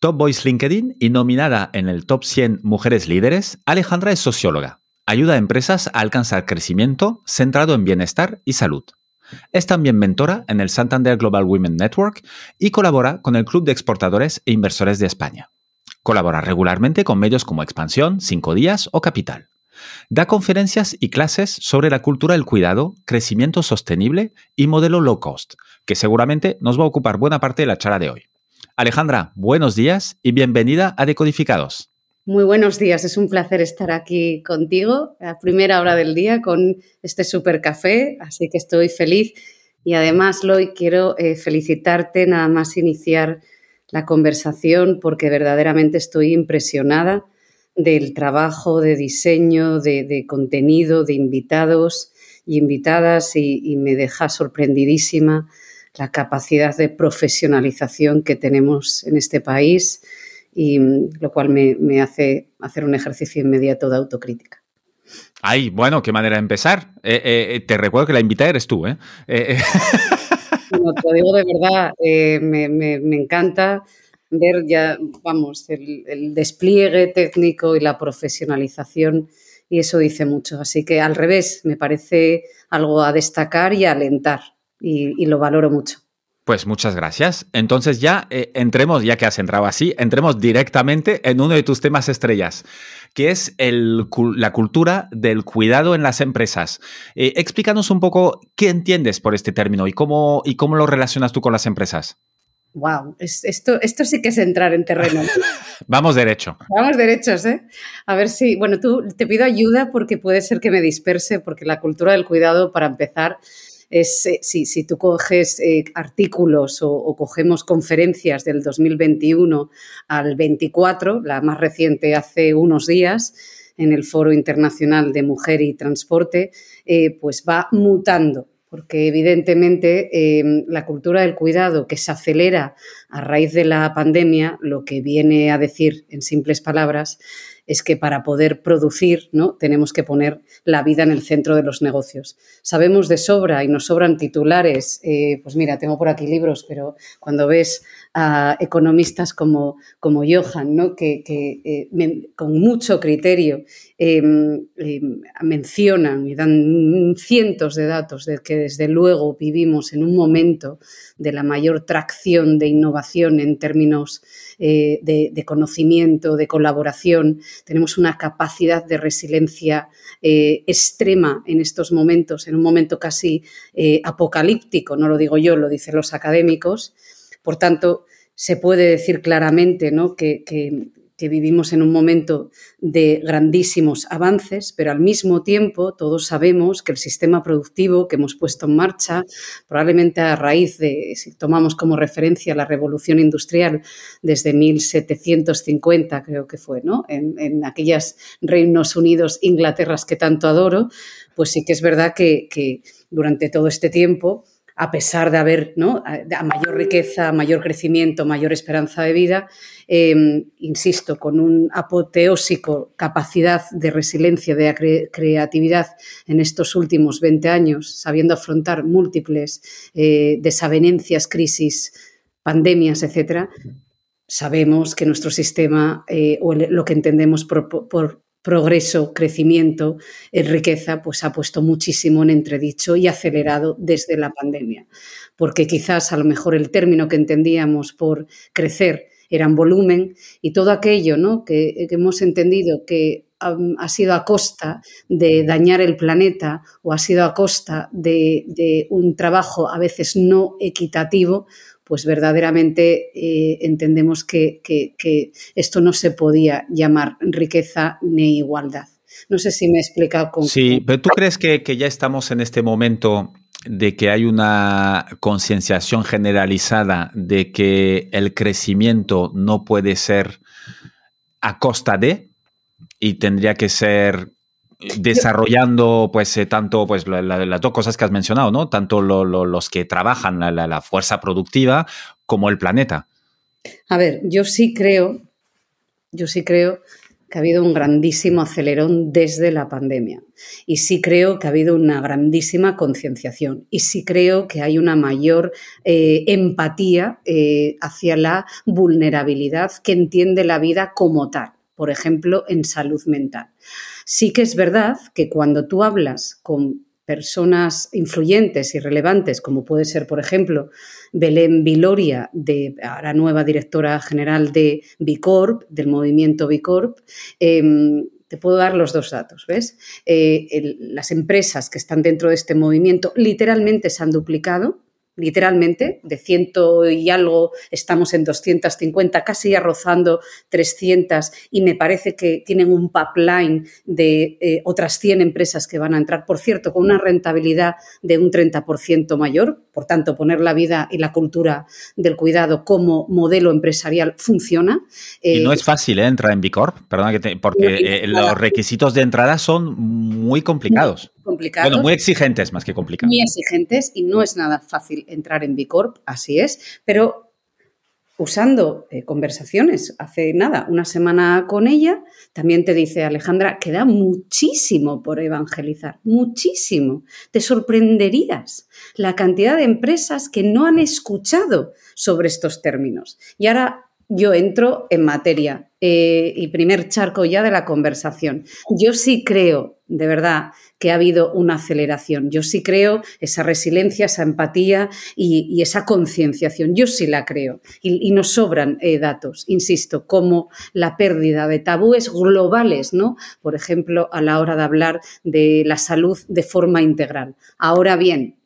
Top Voice LinkedIn y nominada en el Top 100 Mujeres Líderes, Alejandra es socióloga. Ayuda a empresas a alcanzar crecimiento centrado en bienestar y salud. Es también mentora en el Santander Global Women Network y colabora con el Club de Exportadores e Inversores de España. Colabora regularmente con medios como Expansión, Cinco Días o Capital. Da conferencias y clases sobre la cultura del cuidado, crecimiento sostenible y modelo low cost, que seguramente nos va a ocupar buena parte de la charla de hoy. Alejandra, buenos días y bienvenida a Decodificados. Muy buenos días, es un placer estar aquí contigo a primera hora del día con este super café, así que estoy feliz y además, Loy, quiero eh, felicitarte nada más iniciar la conversación porque verdaderamente estoy impresionada del trabajo de diseño, de, contenido, de invitados y invitadas y me deja sorprendidísima la capacidad de profesionalización que tenemos en este país y mm, lo cual me, hace hacer un ejercicio inmediato de autocrítica. Ay, bueno, qué manera de empezar. Eh, eh, te recuerdo que la invitada eres tú, ¿eh? eh te digo de verdad, me, encanta ver ya, vamos, el, el, despliegue técnico y la profesionalización y eso dice mucho. Así que al revés, me parece algo a destacar y a alentar y, lo valoro mucho. Pues muchas gracias. Entonces ya eh, entremos, ya que has entrado así, entremos directamente en uno de tus temas estrellas, que es la cultura del cuidado en las empresas. Eh, explícanos un poco qué entiendes por este término y cómo, y cómo lo relacionas tú con las empresas. Wow, esto, esto sí que es entrar en terreno. Vamos derecho. Vamos derechos, ¿eh? A ver si, bueno, tú te pido ayuda porque puede ser que me disperse, porque la cultura del cuidado, para empezar, es, eh, si, tú coges eh, artículos o, cogemos conferencias del 2021 al 24, la más reciente hace unos días, en el Foro Internacional de Mujer y Transporte, eh, pues va mutando porque evidentemente em, la cultura del cuidado que se acelera a raíz de la pandemia, lo que viene a decir en simples palabras es que para poder producir ¿no? tenemos que poner la vida en el centro de los negocios. Sabemos de sobra y nos sobran titulares, eh, pues mira, tengo por aquí libros, pero cuando ves a economistas como, como Johan, ¿no? que, eh, con mucho criterio em, em, mencionan y dan cientos de datos de que desde luego vivimos en un momento de la mayor tracción de innovación en términos eh, de, conocimiento, de colaboración, tenemos una capacidad de resiliencia eh, extrema en estos momentos, en un momento casi apocalíptico, no lo digo yo, lo dicen los académicos, por tanto, se puede decir claramente ¿no? que, vivimos en un momento de grandísimos avances, pero al mismo tiempo todos sabemos que el sistema productivo que hemos puesto en marcha, probablemente a raíz de, si tomamos como referencia la revolución industrial desde 1750, creo que fue, ¿no? en, en aquellas Reinos Unidos, Inglaterras que tanto adoro, pues sí que es verdad que, que durante todo este tiempo a pesar de haber ¿no? mayor riqueza, mayor crecimiento, mayor esperanza de vida, em, insisto, con un apoteósico capacidad de resiliencia, de creatividad en estos últimos 20 años, sabiendo afrontar múltiples eh, desavenencias, crisis, pandemias, etcétera, sabemos que nuestro sistema eh, o lo que entendemos por progreso, crecimiento, riqueza, pues ha puesto muchísimo en entredicho y acelerado desde la pandemia. Porque quizás a lo mejor el término que entendíamos por crecer era en volumen y todo aquello ¿no? que, hemos entendido que ha sido a costa de dañar el planeta o ha sido a costa de un trabajo a veces no equitativo, pues verdaderamente eh, entendemos que, esto no se podía llamar riqueza ni igualdad. No sé si me he explicado con... Sí, pero ¿tú crees que, ya estamos en este momento de que hay una concienciación generalizada de que el crecimiento no puede ser a costa de y tendría que ser desarrollando pues eh, tanto pues las dos cosas que has mencionado, ¿no? Tanto los que trabajan la, fuerza productiva como el planeta. A ver, yo sí creo, yo sí creo que ha habido un grandísimo acelerón desde la pandemia. Y sí creo que ha habido una grandísima concienciación. Y sí creo que hay una mayor eh, empatía eh, hacia la vulnerabilidad que entiende la vida como tal, por ejemplo, en salud mental. Sí que es verdad que cuando tú hablas con personas influyentes y relevantes, como puede ser, por ejemplo, Belén Viloria, de, ahora nueva directora general de Bicorp, del movimiento Bicorp, em, te puedo dar los dos datos, ¿ves? Eh, las empresas que están dentro de este movimiento literalmente se han duplicado literalmente, de ciento y algo, estamos en 250, casi ya rozando 300 y me parece que tienen un pipeline de eh, otras 100 empresas que van a entrar, por cierto, con una rentabilidad de un 30% mayor, por tanto, poner la vida y la cultura del cuidado como modelo empresarial funciona. y no es eh, fácil ¿eh? entrar en Bicorp, perdona, que porque los requisitos de entrada son muy complicados. Bueno, muy exigentes más que complicados. Muy exigentes y no es nada fácil entrar en Bicorp, así es, pero usando eh, conversaciones hace nada, una semana con ella, también te dice Alejandra, queda muchísimo por evangelizar, muchísimo. Te sorprenderías la cantidad de empresas que no han escuchado sobre estos términos. Y ahora yo entro en materia eh, y primer charco ya de la conversación. Yo sí creo, de verdad, que ha habido una aceleración. Yo sí creo esa resiliencia, esa empatía y, esa concienciación. Yo sí la creo. Y, nos sobran eh, datos, insisto, como la pérdida de tabúes globales, ¿no? Por ejemplo, a la hora de hablar de la salud de forma integral. Ahora bien,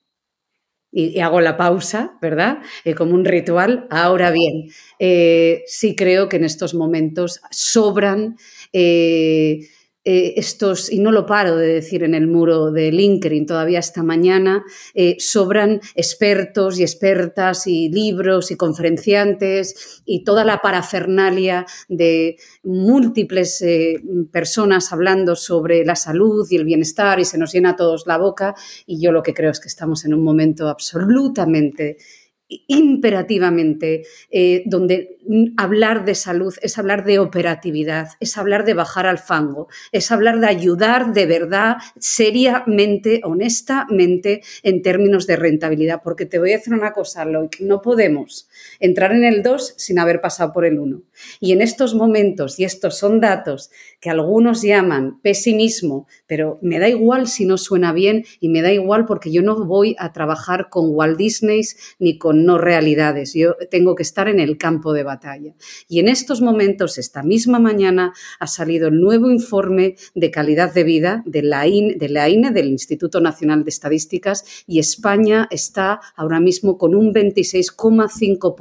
y, hago la pausa, ¿verdad? Eh, como un ritual. Ahora bien, eh, sí creo que en estos momentos sobran eh, eh, estos, y no lo paro de decir en el muro de LinkedIn todavía esta mañana, eh, sobran expertos y expertas y libros y conferenciantes y toda la parafernalia de múltiples eh, personas hablando sobre la salud y el bienestar y se nos llena a todos la boca y yo lo que creo es que estamos en un momento absolutamente imperativamente, eh, donde hablar de salud es hablar de operatividad, es hablar de bajar al fango, es hablar de ayudar de verdad, seriamente, honestamente, en términos de rentabilidad. Porque te voy a decir una cosa, Loic, no podemos entrar en el 2 sin haber pasado por el 1. Y en estos momentos, y estos son datos que algunos llaman pesimismo, pero me da igual si no suena bien y me da igual porque yo no voy a trabajar con Walt Disney ni con no realidades. Yo tengo que estar en el campo de batalla. Y en estos momentos, esta misma mañana, ha salido el nuevo informe de calidad de vida de la INE, de la INE del Instituto Nacional de Estadísticas, y España está ahora mismo con un 26,5%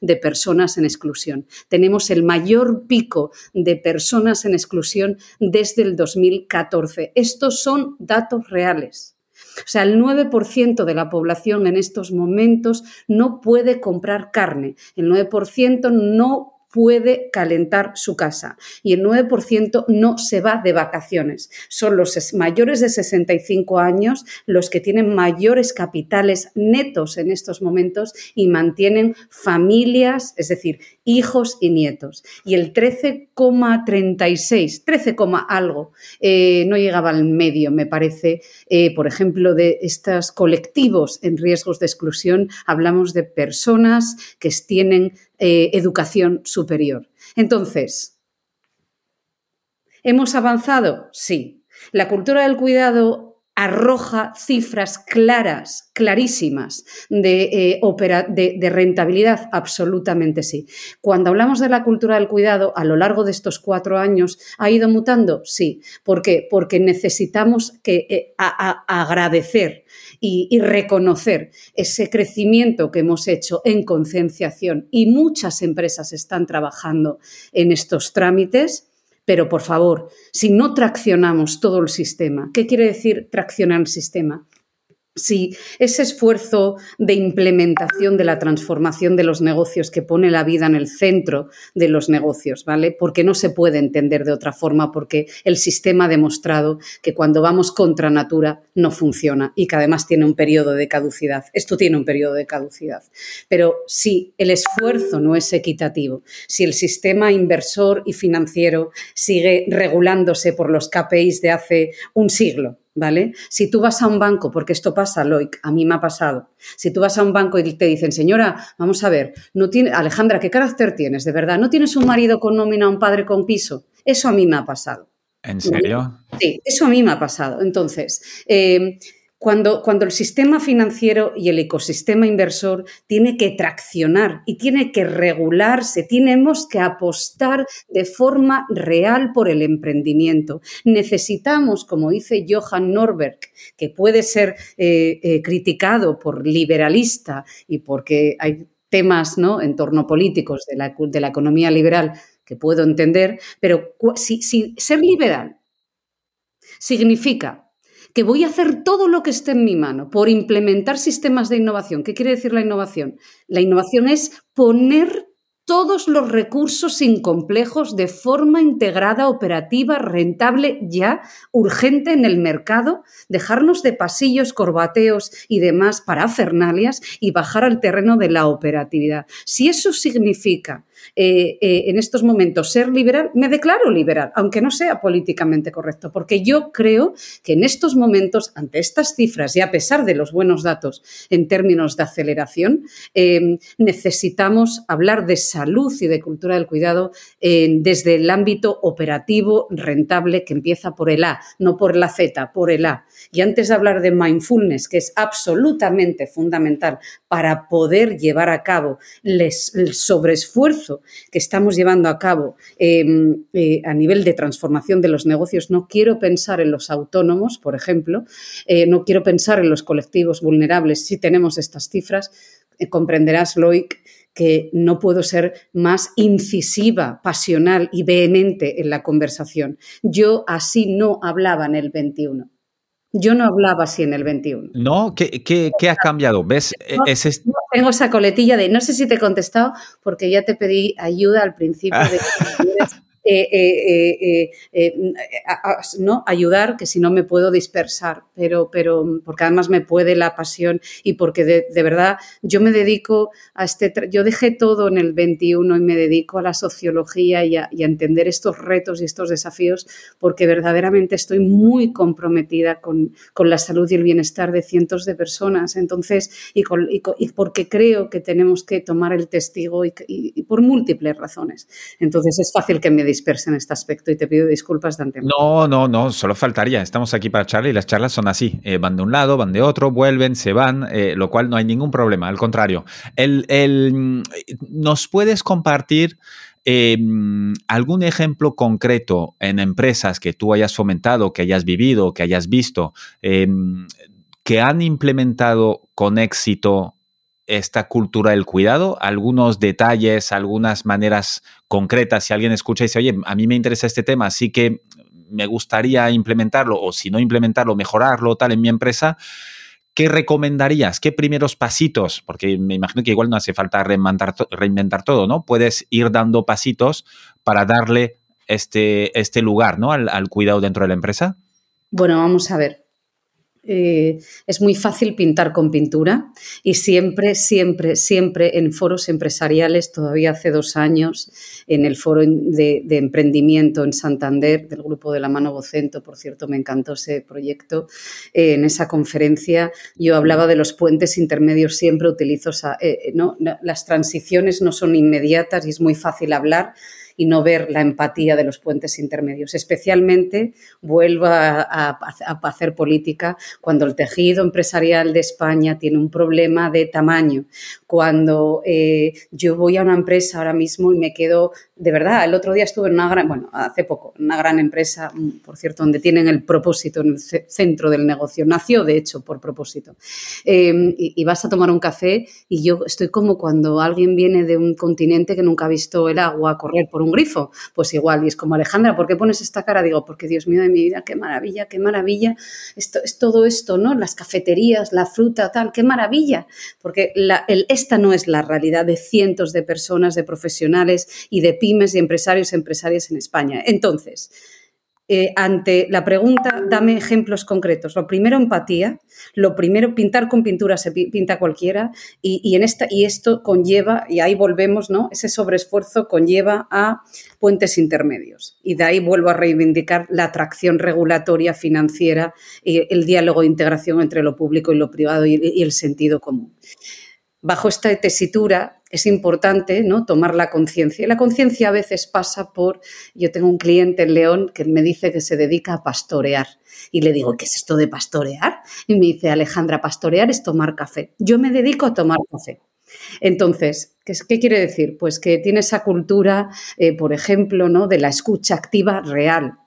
de personas en exclusión. Tenemos el mayor pico de personas en exclusión desde el 2014. Estos son datos reales. O sea, el 9% de la población en estos momentos no puede comprar carne. El 9% no puede calentar su casa y el 9% no se va de vacaciones. Son los mayores de 65 años los que tienen mayores capitales netos en estos momentos y mantienen familias, es decir, hijos y nietos. Y el 13,36, 13, algo, eh, no llegaba al medio, me parece, eh, por ejemplo, de estos colectivos en riesgos de exclusión, hablamos de personas que tienen eh, educación superior. Entonces, ¿hemos avanzado? Sí. La cultura del cuidado arroja cifras claras, clarísimas de, eh, de, rentabilidad, absolutamente sí. Cuando hablamos de la cultura del cuidado, a lo largo de estos cuatro años, ¿ha ido mutando? Sí. ¿Por qué? Porque necesitamos que, eh, agradecer y reconocer ese crecimiento que hemos hecho en concienciación y muchas empresas están trabajando en estos trámites pero por favor, si no traccionamos todo el sistema, ¿qué quiere decir traccionar el sistema? Si ese esfuerzo de implementación de la transformación de los negocios que pone la vida en el centro de los negocios, ¿vale? Porque no se puede entender de otra forma, porque el sistema ha demostrado que cuando vamos contra natura no funciona y que además tiene un periodo de caducidad. Esto tiene un periodo de caducidad. Pero si el esfuerzo no es equitativo, si el sistema inversor y financiero sigue regulándose por los KPIs de hace un siglo, ¿vale? Si tú vas a un banco, porque esto pasa, Loic, a mí me ha pasado, si tú vas a un banco y te dicen, señora, vamos a ver, no tiene, Alejandra, ¿qué carácter tienes? De verdad, ¿no tienes un marido con nómina, un padre con piso? Eso a mí me ha pasado. ¿En serio? Sí, eso a mí me ha pasado. Entonces, eh, cuando, cuando, el sistema financiero y el ecosistema inversor tiene que traccionar y tiene que regularse, tenemos que apostar de forma real por el emprendimiento. Necesitamos, como dice Johan Norberg, que puede ser eh, eh, criticado por liberalista y porque hay temas ¿no? en torno políticos de la, de la economía liberal que puedo entender, pero si, si ser liberal significa que voy a hacer todo lo que esté en mi mano por implementar sistemas de innovación. ¿Qué quiere decir la innovación? La innovación es poner todos los recursos sin complejos de forma integrada, operativa, rentable, ya urgente en el mercado, dejarnos de pasillos, corbateos y demás parafernalias y bajar al terreno de la operatividad. Si eso significa eh, eh, en estos momentos ser liberal, me declaro liberal, aunque no sea políticamente correcto, porque yo creo que en estos momentos, ante estas cifras y a pesar de los buenos datos en términos de aceleración, eh, necesitamos hablar de salud y de cultura del cuidado desde el ámbito operativo rentable que empieza por el A, no por la Z, por el A. Y antes de hablar de mindfulness, que es absolutamente fundamental para poder llevar a cabo el sobreesfuerzo que estamos llevando a cabo em, eh, a nivel de transformación de los negocios, no quiero pensar en los autónomos, por ejemplo, eh, no quiero pensar en los colectivos vulnerables. Si tenemos estas cifras, eh, comprenderás, Loic, que no puedo ser más incisiva, pasional y vehemente en la conversación. Yo así no hablaba en el 21. Yo no hablaba así en el 21. No, ¿qué, qué, ha cambiado? ¿Ves? E, tengo esa coletilla de no sé si te he contestado porque ya te pedí ayuda al principio de Eh, eh, eh, ¿no? ayudar, que si no me puedo dispersar, pero, pero porque además me puede la pasión y porque de, verdad yo me dedico a este, yo dejé todo en el 21 y me dedico a la sociología y a, entender estos retos y estos desafíos porque verdaderamente estoy muy comprometida con, la salud y el bienestar de cientos de personas. Entonces, y, porque creo que tenemos que tomar el testigo y, y por múltiples razones. Entonces es fácil que me dispersa en este aspecto y te pido disculpas de antemano. No, no, no, solo faltaría. Estamos aquí para charlar y las charlas son así. Eh, van de un lado, van de otro, vuelven, se van, eh, lo cual no hay ningún problema, al contrario. El, el, ¿Nos puedes compartir em, algún ejemplo concreto en empresas que tú hayas fomentado, que hayas vivido, que hayas visto, em, que han implementado con éxito esta cultura del cuidado, algunos detalles, algunas maneras concretas. Si alguien escucha y dice, oye, a mí me interesa este tema, así que me gustaría implementarlo, o si no implementarlo, mejorarlo, tal, en mi empresa. ¿Qué recomendarías? ¿Qué primeros pasitos? Porque me imagino que igual no hace falta reinventar, todo, ¿no? Puedes ir dando pasitos para darle este, este lugar, ¿no? al cuidado dentro de la empresa. Bueno, vamos a ver. Eh, es muy fácil pintar con pintura y siempre, siempre, siempre en foros empresariales, todavía hace dos años, en el foro de, emprendimiento en Santander del grupo de la mano Vocento, por cierto, me encantó ese proyecto, eh, en esa conferencia yo hablaba de los puentes intermedios, siempre utilizo, eh, las transiciones no son inmediatas y es muy fácil hablar y no ver la empatía de los puentes intermedios. Especialmente vuelvo a, hacer política cuando el tejido empresarial de España tiene un problema de tamaño, cuando eh, yo voy a una empresa ahora mismo y me quedo, de verdad, el otro día estuve en una gran, bueno, hace poco, una gran empresa, mm, por cierto, donde tienen el propósito en el centro del negocio. Nació, de hecho, por propósito. Em, y, vas a tomar un café y yo estoy como cuando alguien viene de un continente que nunca ha visto el agua correr por un grifo. Pues igual, y es como Alejandra, ¿por qué pones esta cara? Digo, porque Dios mío de mi vida, qué maravilla, qué maravilla. Esto, es todo esto, ¿no? Las cafeterías, la fruta, tal, qué maravilla. Porque esta no es la realidad de cientos de personas, de profesionales y de pymes y empresarios y empresarias en España. Entonces, eh, ante la pregunta, dame ejemplos concretos. Lo primero, empatía. Lo primero, pintar con pintura se pinta cualquiera. Y, en esta, y esto conlleva, y ahí volvemos, ¿no? Ese sobreesfuerzo conlleva a puentes intermedios. Y de ahí vuelvo a reivindicar la atracción regulatoria financiera, y el diálogo de integración entre lo público y lo privado y el sentido común bajo esta tesitura es importante ¿no? tomar la conciencia. Y la conciencia a veces pasa por, yo tengo un cliente en León que me dice que se dedica a pastorear. Y le digo, ¿qué es esto de pastorear? Y me dice, Alejandra, pastorear es tomar café. Yo me dedico a tomar café. Entonces, ¿qué, quiere decir? Pues que tiene esa cultura, eh, por ejemplo, ¿no? de la escucha activa real,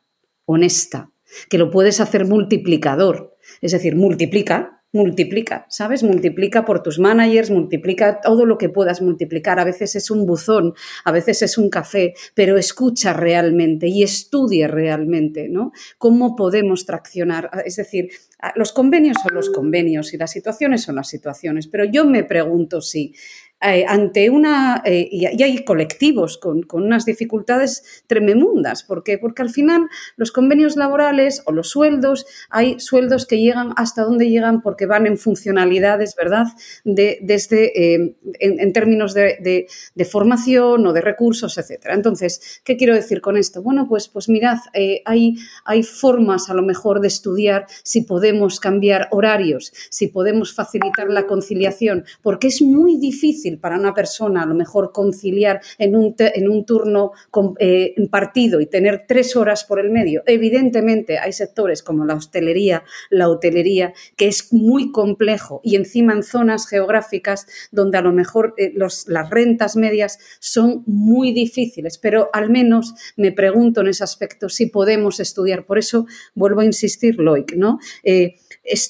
honesta, que lo puedes hacer multiplicador. Es decir, multiplica, multiplica, ¿sabes? Multiplica por tus managers, multiplica todo lo que puedas multiplicar. A veces es un buzón, a veces es un café, pero escucha realmente y estudia realmente, ¿no? ¿Cómo podemos traccionar? Es decir, los convenios son los convenios y las situaciones son las situaciones, pero yo me pregunto si eh, ante una, eh, y, hay colectivos con, unas dificultades tremendas. ¿Por qué? Porque al final los convenios laborales o los sueldos, hay sueldos que llegan hasta donde llegan porque van en funcionalidades, ¿verdad? De, desde, eh, en, términos de, formación o de recursos, etcétera. Entonces, ¿qué quiero decir con esto? Bueno, pues, pues mirad, hay, hay formas a lo mejor de estudiar si podemos cambiar horarios, si podemos facilitar la conciliación, porque es muy difícil para una persona a lo mejor conciliar en un, en un turno eh, partido y tener tres horas por el medio. Evidentemente hay sectores como la hostelería, la hotelería, que es muy complejo y encima en zonas geográficas donde a lo mejor eh, las rentas medias son muy difíciles, pero al menos me pregunto en ese aspecto si podemos estudiar. Por eso vuelvo a insistir, Loic, ¿no? Eh,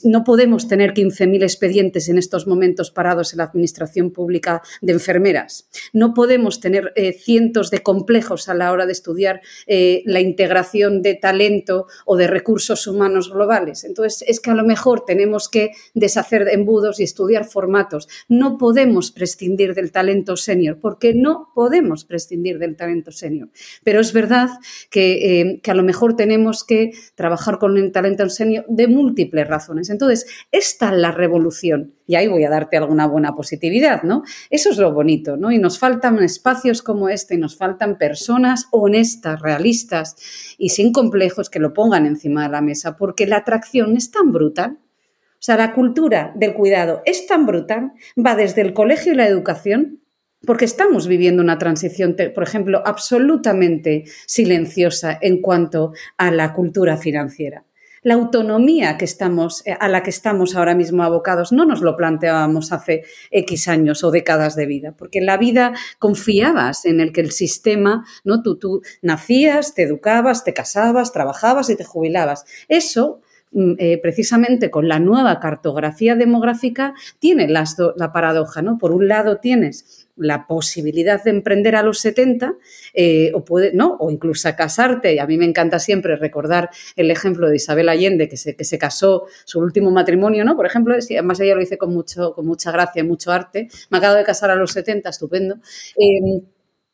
no podemos tener 15.000 expedientes en estos momentos parados en la administración pública de enfermeras. No podemos tener eh, cientos de complejos a la hora de estudiar eh, la integración de talento o de recursos humanos globales. Entonces, es que a lo mejor tenemos que deshacer embudos y estudiar formatos. No podemos prescindir del talento senior, porque no podemos prescindir del talento senior. Pero es verdad que, eh, que a lo mejor tenemos que trabajar con el talento senior de múltiples razones entonces, esta es la revolución. Y ahí voy a darte alguna buena positividad, ¿no? Eso es lo bonito, ¿no? Y nos faltan espacios como este y nos faltan personas honestas, realistas y sin complejos que lo pongan encima de la mesa, porque la atracción es tan brutal. O sea, la cultura del cuidado es tan brutal, va desde el colegio y la educación porque estamos viviendo una transición, por ejemplo, absolutamente silenciosa en cuanto a la cultura financiera la autonomía que estamos, eh, a la que estamos ahora mismo abocados no nos lo planteábamos hace X años o décadas de vida, porque en la vida confiabas en el que el sistema, ¿no? Tú, tú nacías, te educabas, te casabas, trabajabas y te jubilabas. Eso eh, precisamente con la nueva cartografía demográfica tiene la paradoja, ¿no? Por un lado tienes la posibilidad de emprender a los 70 eh, o, puede, ¿no? o incluso casarte. Y a mí me encanta siempre recordar el ejemplo de Isabel Allende, que se, que se casó, su último matrimonio, ¿no? Por ejemplo, además ella lo hice con, mucho, con mucha gracia, mucho arte. Me acabo de casar a los 70, estupendo. Eh,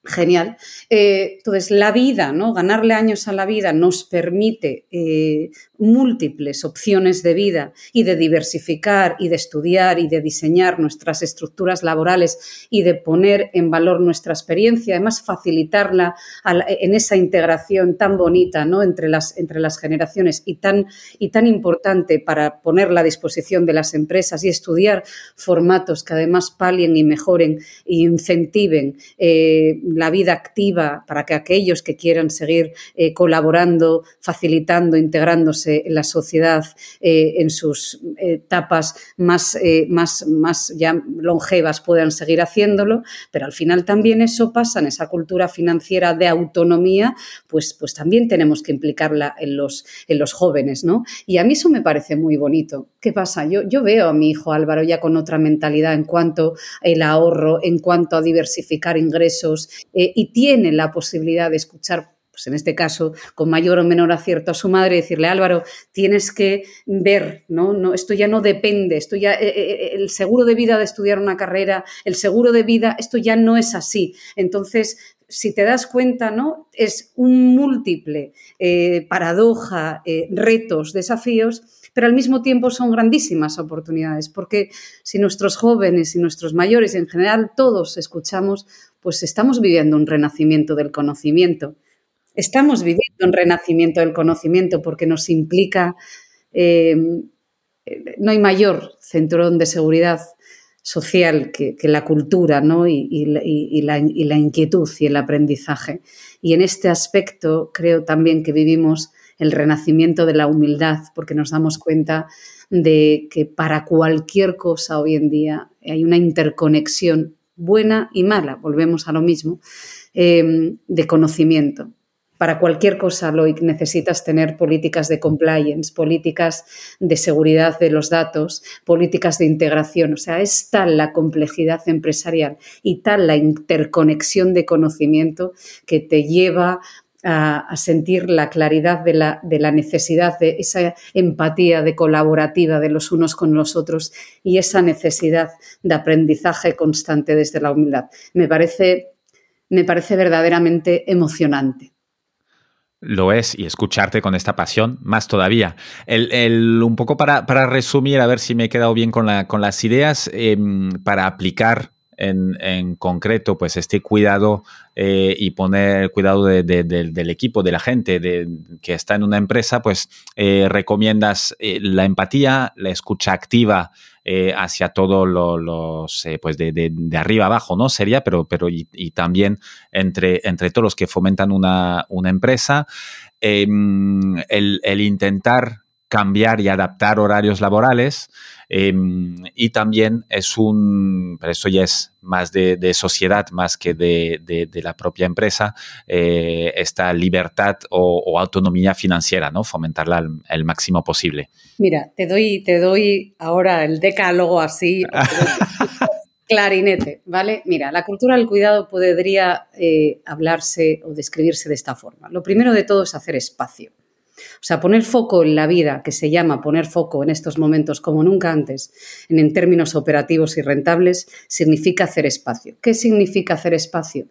Genial. Eh, entonces, la vida, ¿no? Ganarle años a la vida nos permite eh, múltiples opciones de vida y de diversificar y de estudiar y de diseñar nuestras estructuras laborales y de poner en valor nuestra experiencia, además facilitarla en esa integración tan bonita, ¿no? Entre las, entre las generaciones y tan, y tan importante para ponerla a disposición de las empresas y estudiar formatos que además palien y mejoren e incentiven eh, la vida activa para que aquellos que quieran seguir eh, colaborando, facilitando, integrándose en la sociedad eh, en sus etapas más, eh, más, más ya longevas puedan seguir haciéndolo, pero al final también eso pasa en esa cultura financiera de autonomía, pues, pues también tenemos que implicarla en los, en los jóvenes, ¿no? Y a mí eso me parece muy bonito. ¿Qué pasa? Yo, yo veo a mi hijo Álvaro ya con otra mentalidad en cuanto el ahorro, en cuanto a diversificar ingresos, eh, y tiene la posibilidad de escuchar pues en este caso, con mayor o menor acierto a su madre, decirle, Álvaro, tienes que ver, ¿no? no esto ya no depende, esto ya, eh, eh, el seguro de vida de estudiar una carrera, el seguro de vida, esto ya no es así. Entonces, si te das cuenta, ¿no? Es un múltiple, paradoja, retos, desafíos, pero al mismo tiempo son grandísimas oportunidades, porque si nuestros jóvenes y nuestros mayores, en general todos escuchamos, pues estamos viviendo un renacimiento del conocimiento estamos viviendo un renacimiento del conocimiento porque nos implica, eh, no hay mayor centrón de seguridad social que, la cultura ¿no? y, la, inquietud y el aprendizaje. Y en este aspecto creo también que vivimos el renacimiento de la humildad porque nos damos cuenta de que para cualquier cosa hoy en día hay una interconexión buena y mala, volvemos a lo mismo, eh, de conocimiento para cualquier cosa, Loic, necesitas tener políticas de compliance, políticas de seguridad de los datos, políticas de integración. O sea, es tal la complejidad empresarial y tal la interconexión de conocimiento que te lleva a, sentir la claridad de la, de la, necesidad de esa empatía de colaborativa de los unos con los otros y esa necesidad de aprendizaje constante desde la humildad. Me parece, me parece verdaderamente emocionante. Lo es, y escucharte con esta pasión, más todavía. El, un poco para, para, resumir, a ver si me he quedado bien con, la, con las ideas, em, para aplicar en, concreto, pues este cuidado eh, y poner cuidado del equipo, de la gente que está en una empresa, pues eh, recomiendas eh, la empatía, la escucha activa hacia todos los, pues de, arriba abajo, ¿no? Sería, pero, pero y, también entre, entre todos los que fomentan una, una empresa, em, el intentar cambiar y adaptar horarios laborales. Em, y también es un, pero eso ya es más de, sociedad, más que de, la propia empresa, eh, esta libertad o, autonomía financiera, ¿no? Fomentarla al, máximo posible. Mira, te doy, te doy ahora el decálogo así. clarinete, ¿vale? Mira, la cultura del cuidado podría eh, hablarse o describirse de esta forma. Lo primero de todo es hacer espacio. O sea, poner foco en la vida, que se llama poner foco en estos momentos como nunca antes, en, términos operativos y rentables, significa hacer espacio. ¿Qué significa hacer espacio?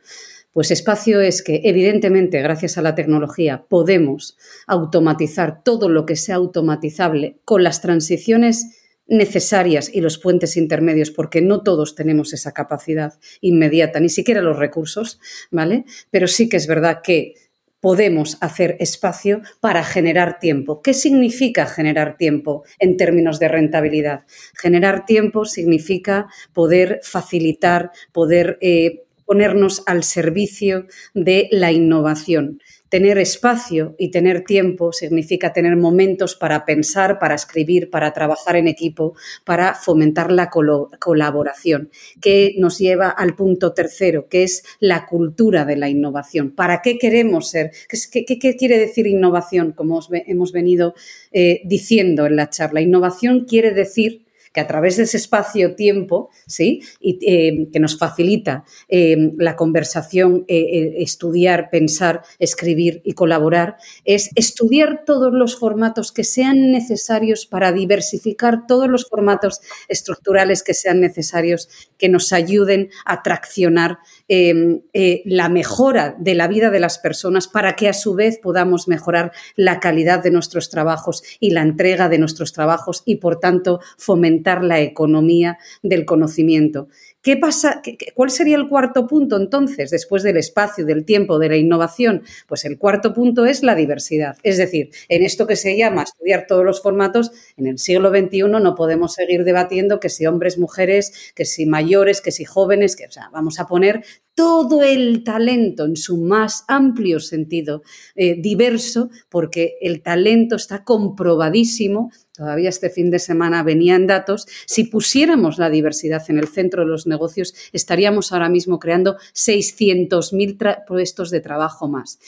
Pues espacio es que, evidentemente, gracias a la tecnología, podemos automatizar todo lo que sea automatizable con las transiciones necesarias y los puentes intermedios, porque no todos tenemos esa capacidad inmediata, ni siquiera los recursos, ¿vale? Pero sí que es verdad que podemos hacer espacio para generar tiempo. ¿Qué significa generar tiempo en términos de rentabilidad? Generar tiempo significa poder facilitar, poder eh, ponernos al servicio de la innovación. Tener espacio y tener tiempo significa tener momentos para pensar, para escribir, para trabajar en equipo, para fomentar la colaboración, que nos lleva al punto tercero, que es la cultura de la innovación. ¿Para qué queremos ser? ¿Qué, quiere decir innovación? Como hemos venido eh, diciendo en la charla, innovación quiere decir que a través de ese espacio-tiempo, ¿sí? Y, eh, que nos facilita eh, la conversación, eh, estudiar, pensar, escribir y colaborar, es estudiar todos los formatos que sean necesarios para diversificar todos los formatos estructurales que sean necesarios, que nos ayuden a traccionar la mejora de la vida de las personas para que a su vez podamos mejorar la calidad de nuestros trabajos y la entrega de nuestros trabajos y, por tanto, fomentar la economía del conocimiento. ¿Qué pasa? ¿Cuál sería el cuarto punto entonces, después del espacio, del tiempo, de la innovación? Pues el cuarto punto es la diversidad. Es decir, en esto que se llama estudiar todos los formatos, en el siglo XXI no podemos seguir debatiendo que si hombres, mujeres, que si mayores, que si jóvenes, que vamos a poner todo el talento en su más amplio sentido eh, diverso, porque el talento está comprobadísimo todavía este fin de semana venían datos, si pusiéramos la diversidad en el centro de los negocios, estaríamos ahora mismo creando 600.000 puestos de trabajo más.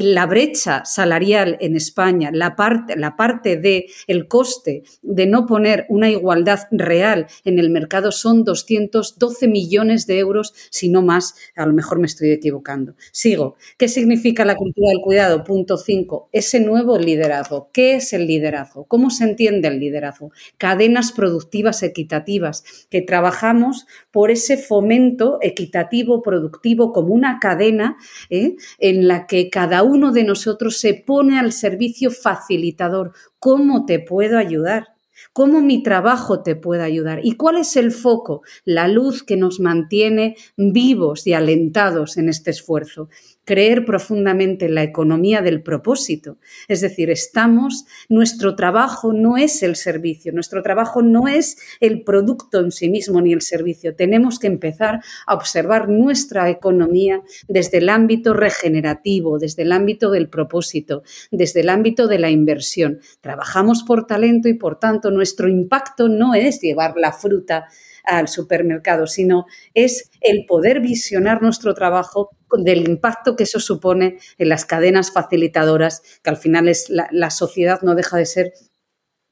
La brecha salarial en España, la parte, la parte de coste de no poner una igualdad real en el mercado son 212 millones de euros, si no más, a lo mejor me estoy equivocando. Sigo. ¿Qué significa la cultura del cuidado? Punto 5. Ese nuevo liderazgo. ¿Qué es el liderazgo? ¿Cómo se entiende el liderazgo? Cadenas productivas equitativas, que trabajamos por ese fomento equitativo, productivo, como una cadena ¿eh? en la que cada uno de nosotros se pone al servicio facilitador. ¿Cómo te puedo ayudar? ¿Cómo mi trabajo te puede ayudar? ¿Y cuál es el foco? La luz que nos mantiene vivos y alentados en este esfuerzo creer profundamente en la economía del propósito. Es decir, estamos, nuestro trabajo no es el servicio, nuestro trabajo no es el producto en sí mismo ni el servicio. Tenemos que empezar a observar nuestra economía desde el ámbito regenerativo, desde el ámbito del propósito, desde el ámbito de la inversión. Trabajamos por talento y por tanto nuestro impacto no es llevar la fruta al supermercado, sino es el poder visionar nuestro trabajo del impacto que eso supone en las cadenas facilitadoras, que al final es la, la sociedad no deja de ser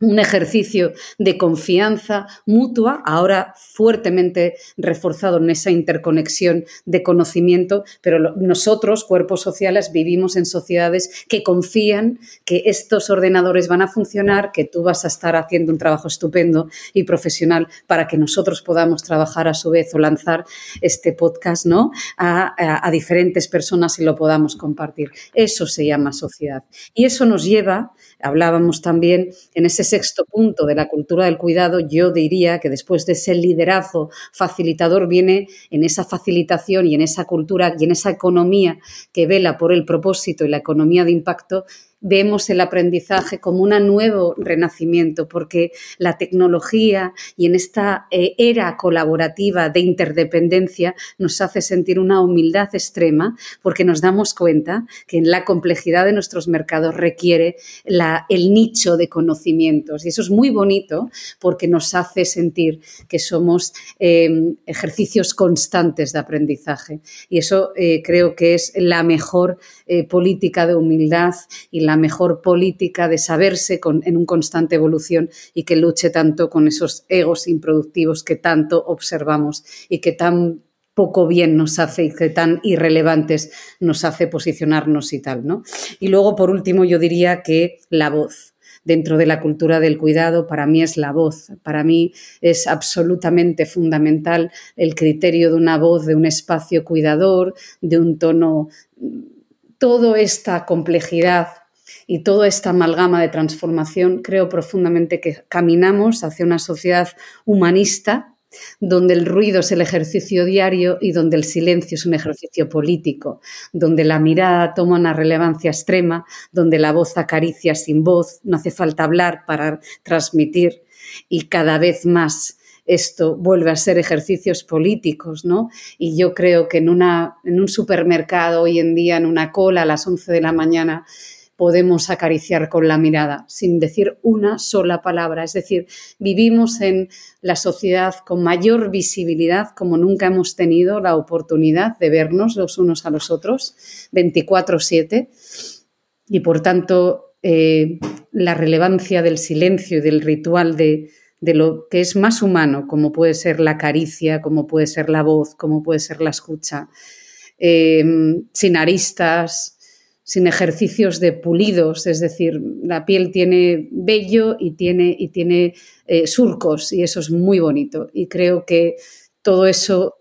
un ejercicio de confianza mutua, ahora fuertemente reforzado en esa interconexión de conocimiento, pero nosotros, cuerpos sociales, vivimos en sociedades que confían que estos ordenadores van a funcionar, que tú vas a estar haciendo un trabajo estupendo y profesional para que nosotros podamos trabajar a su vez o lanzar este podcast ¿no? a, a diferentes personas y lo podamos compartir. Eso se llama sociedad. Y eso nos lleva, hablábamos también en ese sexto punto de la cultura del cuidado, yo diría que después de ese liderazgo facilitador viene en esa facilitación y en esa cultura y en esa economía que vela por el propósito y la economía de impacto, vemos el aprendizaje como un nuevo renacimiento, porque la tecnología y en esta eh, era colaborativa de interdependencia nos hace sentir una humildad extrema, porque nos damos cuenta que la complejidad de nuestros mercados requiere el nicho de conocimientos. Y eso es muy bonito porque nos hace sentir que somos em, ejercicios constantes de aprendizaje. Y eso eh, creo que es la mejor eh, política de humildad y la la mejor política de saberse en un constante evolución y que luche tanto con esos egos improductivos que tanto observamos y que tan poco bien nos hace y que tan irrelevantes nos hace posicionarnos y tal, ¿no? Y luego, por último, yo diría que la voz dentro de la cultura del cuidado, para mí es la voz. Para mí es absolutamente fundamental el criterio de una voz, de un espacio cuidador, de un tono. Toda esta complejidad y toda esta amalgama de transformación, creo profundamente que caminamos hacia una sociedad humanista donde el ruido es el ejercicio diario y donde el silencio es un ejercicio político, donde la mirada toma una relevancia extrema, donde la voz acaricia sin voz, no hace falta hablar para transmitir y cada vez más esto vuelve a ser ejercicios políticos, ¿no? Y yo creo que en, una, en un supermercado hoy en día, en una cola a las 11 de la mañana, podemos acariciar con la mirada, sin decir una sola palabra. Es decir, vivimos en la sociedad con mayor visibilidad, como nunca hemos tenido la oportunidad de vernos los unos a los otros, 24/7, y por tanto eh, la relevancia del silencio y del ritual de, lo que es más humano, como puede ser la caricia, como puede ser la voz, como puede ser la escucha, eh, sin aristas, sin ejercicios de pulidos, es decir, la piel tiene vello y tiene, y tiene eh, surcos y eso es muy bonito. Y creo que todo eso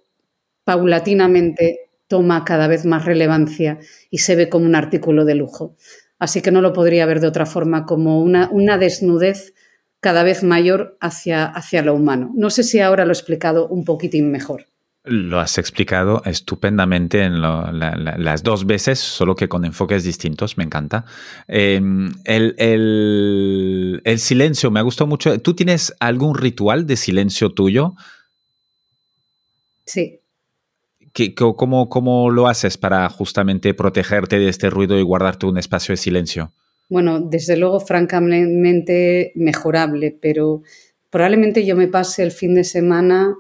paulatinamente toma cada vez más relevancia y se ve como un artículo de lujo. Así que no lo podría ver de otra forma, como una, una desnudez cada vez mayor hacia, hacia lo humano. No sé si ahora lo he explicado un poquitín mejor. Lo has explicado estupendamente en las dos veces, solo que con enfoques distintos, me encanta. Em, el, silencio, me ha gustado mucho. ¿Tú tienes algún ritual de silencio tuyo? Sí. cómo, ¿Cómo lo haces para justamente protegerte de este ruido y guardarte un espacio de silencio? Bueno, desde luego, francamente mejorable, pero probablemente yo me pase el fin de semana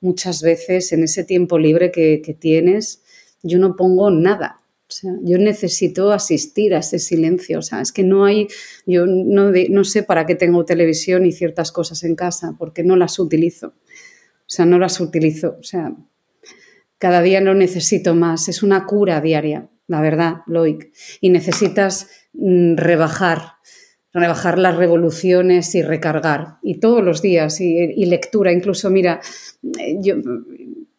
muchas veces en ese tiempo libre que, tienes, yo no pongo nada. O sea, yo necesito asistir a ese silencio. O sea, es que no hay, yo no, no sé para qué tengo televisión y ciertas cosas en casa, porque no las utilizo. O sea, no las utilizo. O sea, cada día lo necesito más. Es una cura diaria, la verdad, Loic. Y necesitas mm, rebajar, rebajar las revoluciones y recargar. Y todos los días, y, lectura. Incluso, mira, eh, yo,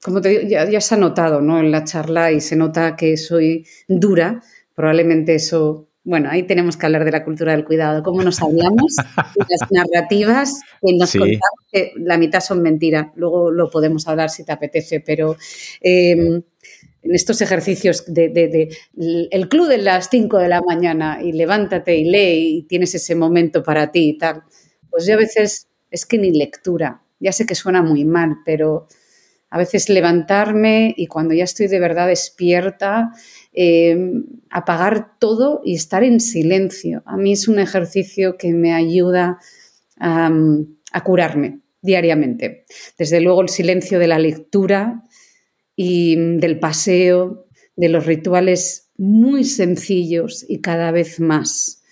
como te digo, ya, ya, se ha notado ¿no? en la charla y se nota que soy dura. Probablemente eso bueno, ahí tenemos que hablar de la cultura del cuidado, cómo nos hablamos y las narrativas que nos contamos, que la mitad son mentira. Luego lo podemos hablar si te apetece, pero em, en estos ejercicios de, el club de las 5 de la mañana y levántate y lee y tienes ese momento para ti y tal, pues yo a veces es que ni lectura. Ya sé que suena muy mal, pero a veces levantarme y cuando ya estoy de verdad despierta, em, apagar todo y estar en silencio. A mí es un ejercicio que me ayuda a, curarme diariamente. Desde luego el silencio de la lectura y del paseo, de los rituales muy sencillos y cada vez más.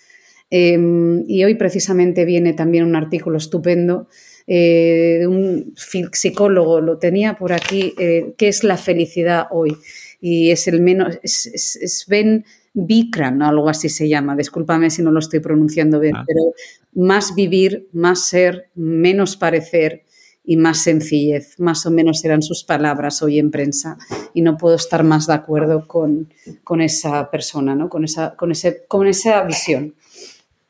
Em, y hoy precisamente viene también un artículo estupendo eh, de un psicólogo, lo tenía por aquí, eh, ¿qué es la felicidad hoy? Y es el menos, es, Ben Bikram, algo así se llama, discúlpame si no lo estoy pronunciando bien, ah. pero más vivir, más ser, menos parecer y más sencillez, más o menos eran sus palabras hoy en prensa y no puedo estar más de acuerdo con, con esa persona, ¿no? con, esa, con, ese, con esa visión.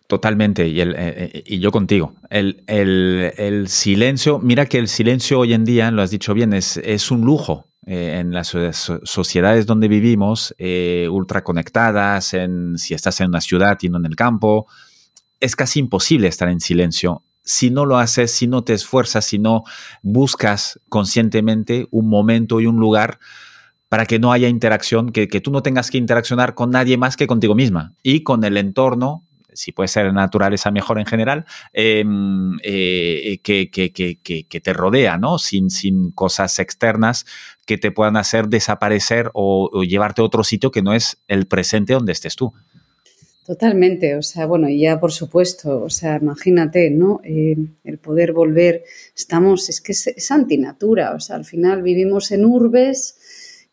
Totalmente, y, el, eh, eh, y yo contigo. El, el, silencio, mira que el silencio hoy en día, lo has dicho bien, es, es un lujo eh, en las sociedades donde vivimos, eh, ultra conectadas, en, si estás en una ciudad y no en el campo. Es casi imposible estar en silencio si no lo haces, si no te esfuerzas, si no buscas conscientemente un momento y un lugar para que no haya interacción, que, tú no tengas que interaccionar con nadie más que contigo misma y con el entorno si puede ser naturaleza mejor en general, em, eh, que, te rodea, ¿no? Sin, sin cosas externas que te puedan hacer desaparecer o, llevarte a otro sitio que no es el presente donde estés tú. Totalmente, o sea, bueno, y ya por supuesto, o sea, imagínate, ¿no? Eh, el poder volver, estamos, es que es, antinatura, o sea, al final vivimos en urbes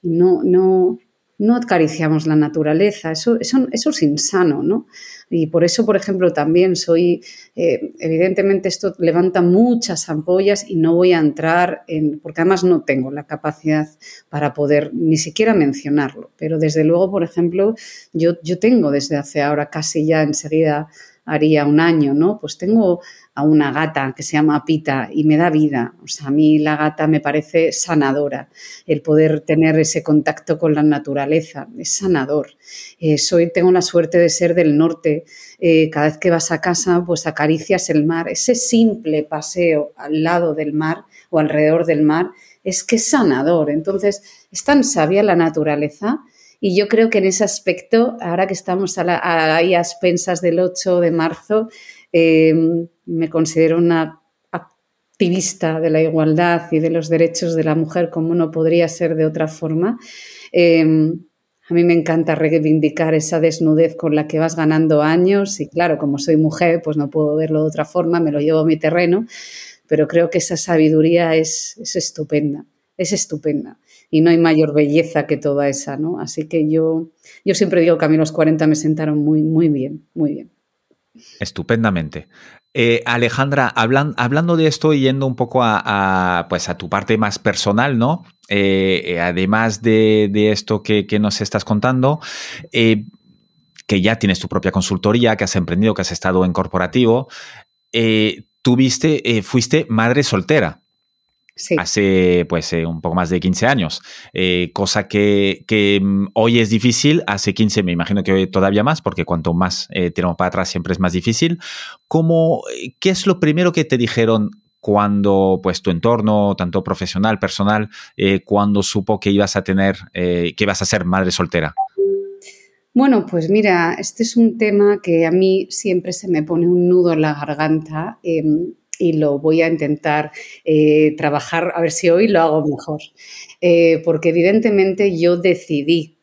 y no, no, no acariciamos la naturaleza, eso, eso, eso es insano, ¿no? Y por eso, por ejemplo, también soy, eh, evidentemente esto levanta muchas ampollas y no voy a entrar en, porque además no tengo la capacidad para poder ni siquiera mencionarlo, pero desde luego, por ejemplo, yo, yo tengo desde hace ahora casi ya enseguida haría un año, ¿no? Pues tengo a una gata que se llama Pita y me da vida. O sea, a mí la gata me parece sanadora. El poder tener ese contacto con la naturaleza es sanador. Eh, soy, tengo la suerte de ser del norte. Eh, cada vez que vas a casa, pues acaricias el mar. Ese simple paseo al lado del mar o alrededor del mar es que es sanador. Entonces, es tan sabia la naturaleza y yo creo que en ese aspecto, ahora que estamos a, a, expensas del 8 de marzo, em, me considero una activista de la igualdad y de los derechos de la mujer, como no podría ser de otra forma. Em, a mí me encanta reivindicar esa desnudez con la que vas ganando años y claro, como soy mujer, pues no puedo verlo de otra forma, me lo llevo a mi terreno, pero creo que esa sabiduría es, es estupenda, es estupenda y no hay mayor belleza que toda esa, ¿no? Así que yo, yo siempre digo que a mí los 40 me sentaron muy, muy bien, muy bien. Estupendamente. Eh, Alejandra, hablando de esto y yendo un poco a, pues a tu parte más personal, ¿no? Eh, eh, además de, esto que, nos estás contando, que ya tienes tu propia consultoría, que has emprendido, que has estado en corporativo, tuviste, fuiste madre soltera hace pues eh, un poco más de 15 años, eh, cosa que, mm, hoy es difícil, hace 15 me imagino que hoy todavía más, porque cuanto más eh, tiramos para atrás siempre es más difícil. ¿Cómo, ¿Qué es lo primero que te dijeron cuando pues tu entorno, tanto profesional, personal, cuando supo que ibas a tener, que ibas a ser madre soltera? Bueno, pues mira, este es un tema que a mí siempre se me pone un nudo en la garganta. Y lo voy a intentar eh, trabajar, a ver si hoy lo hago mejor. Eh, porque evidentemente yo decidí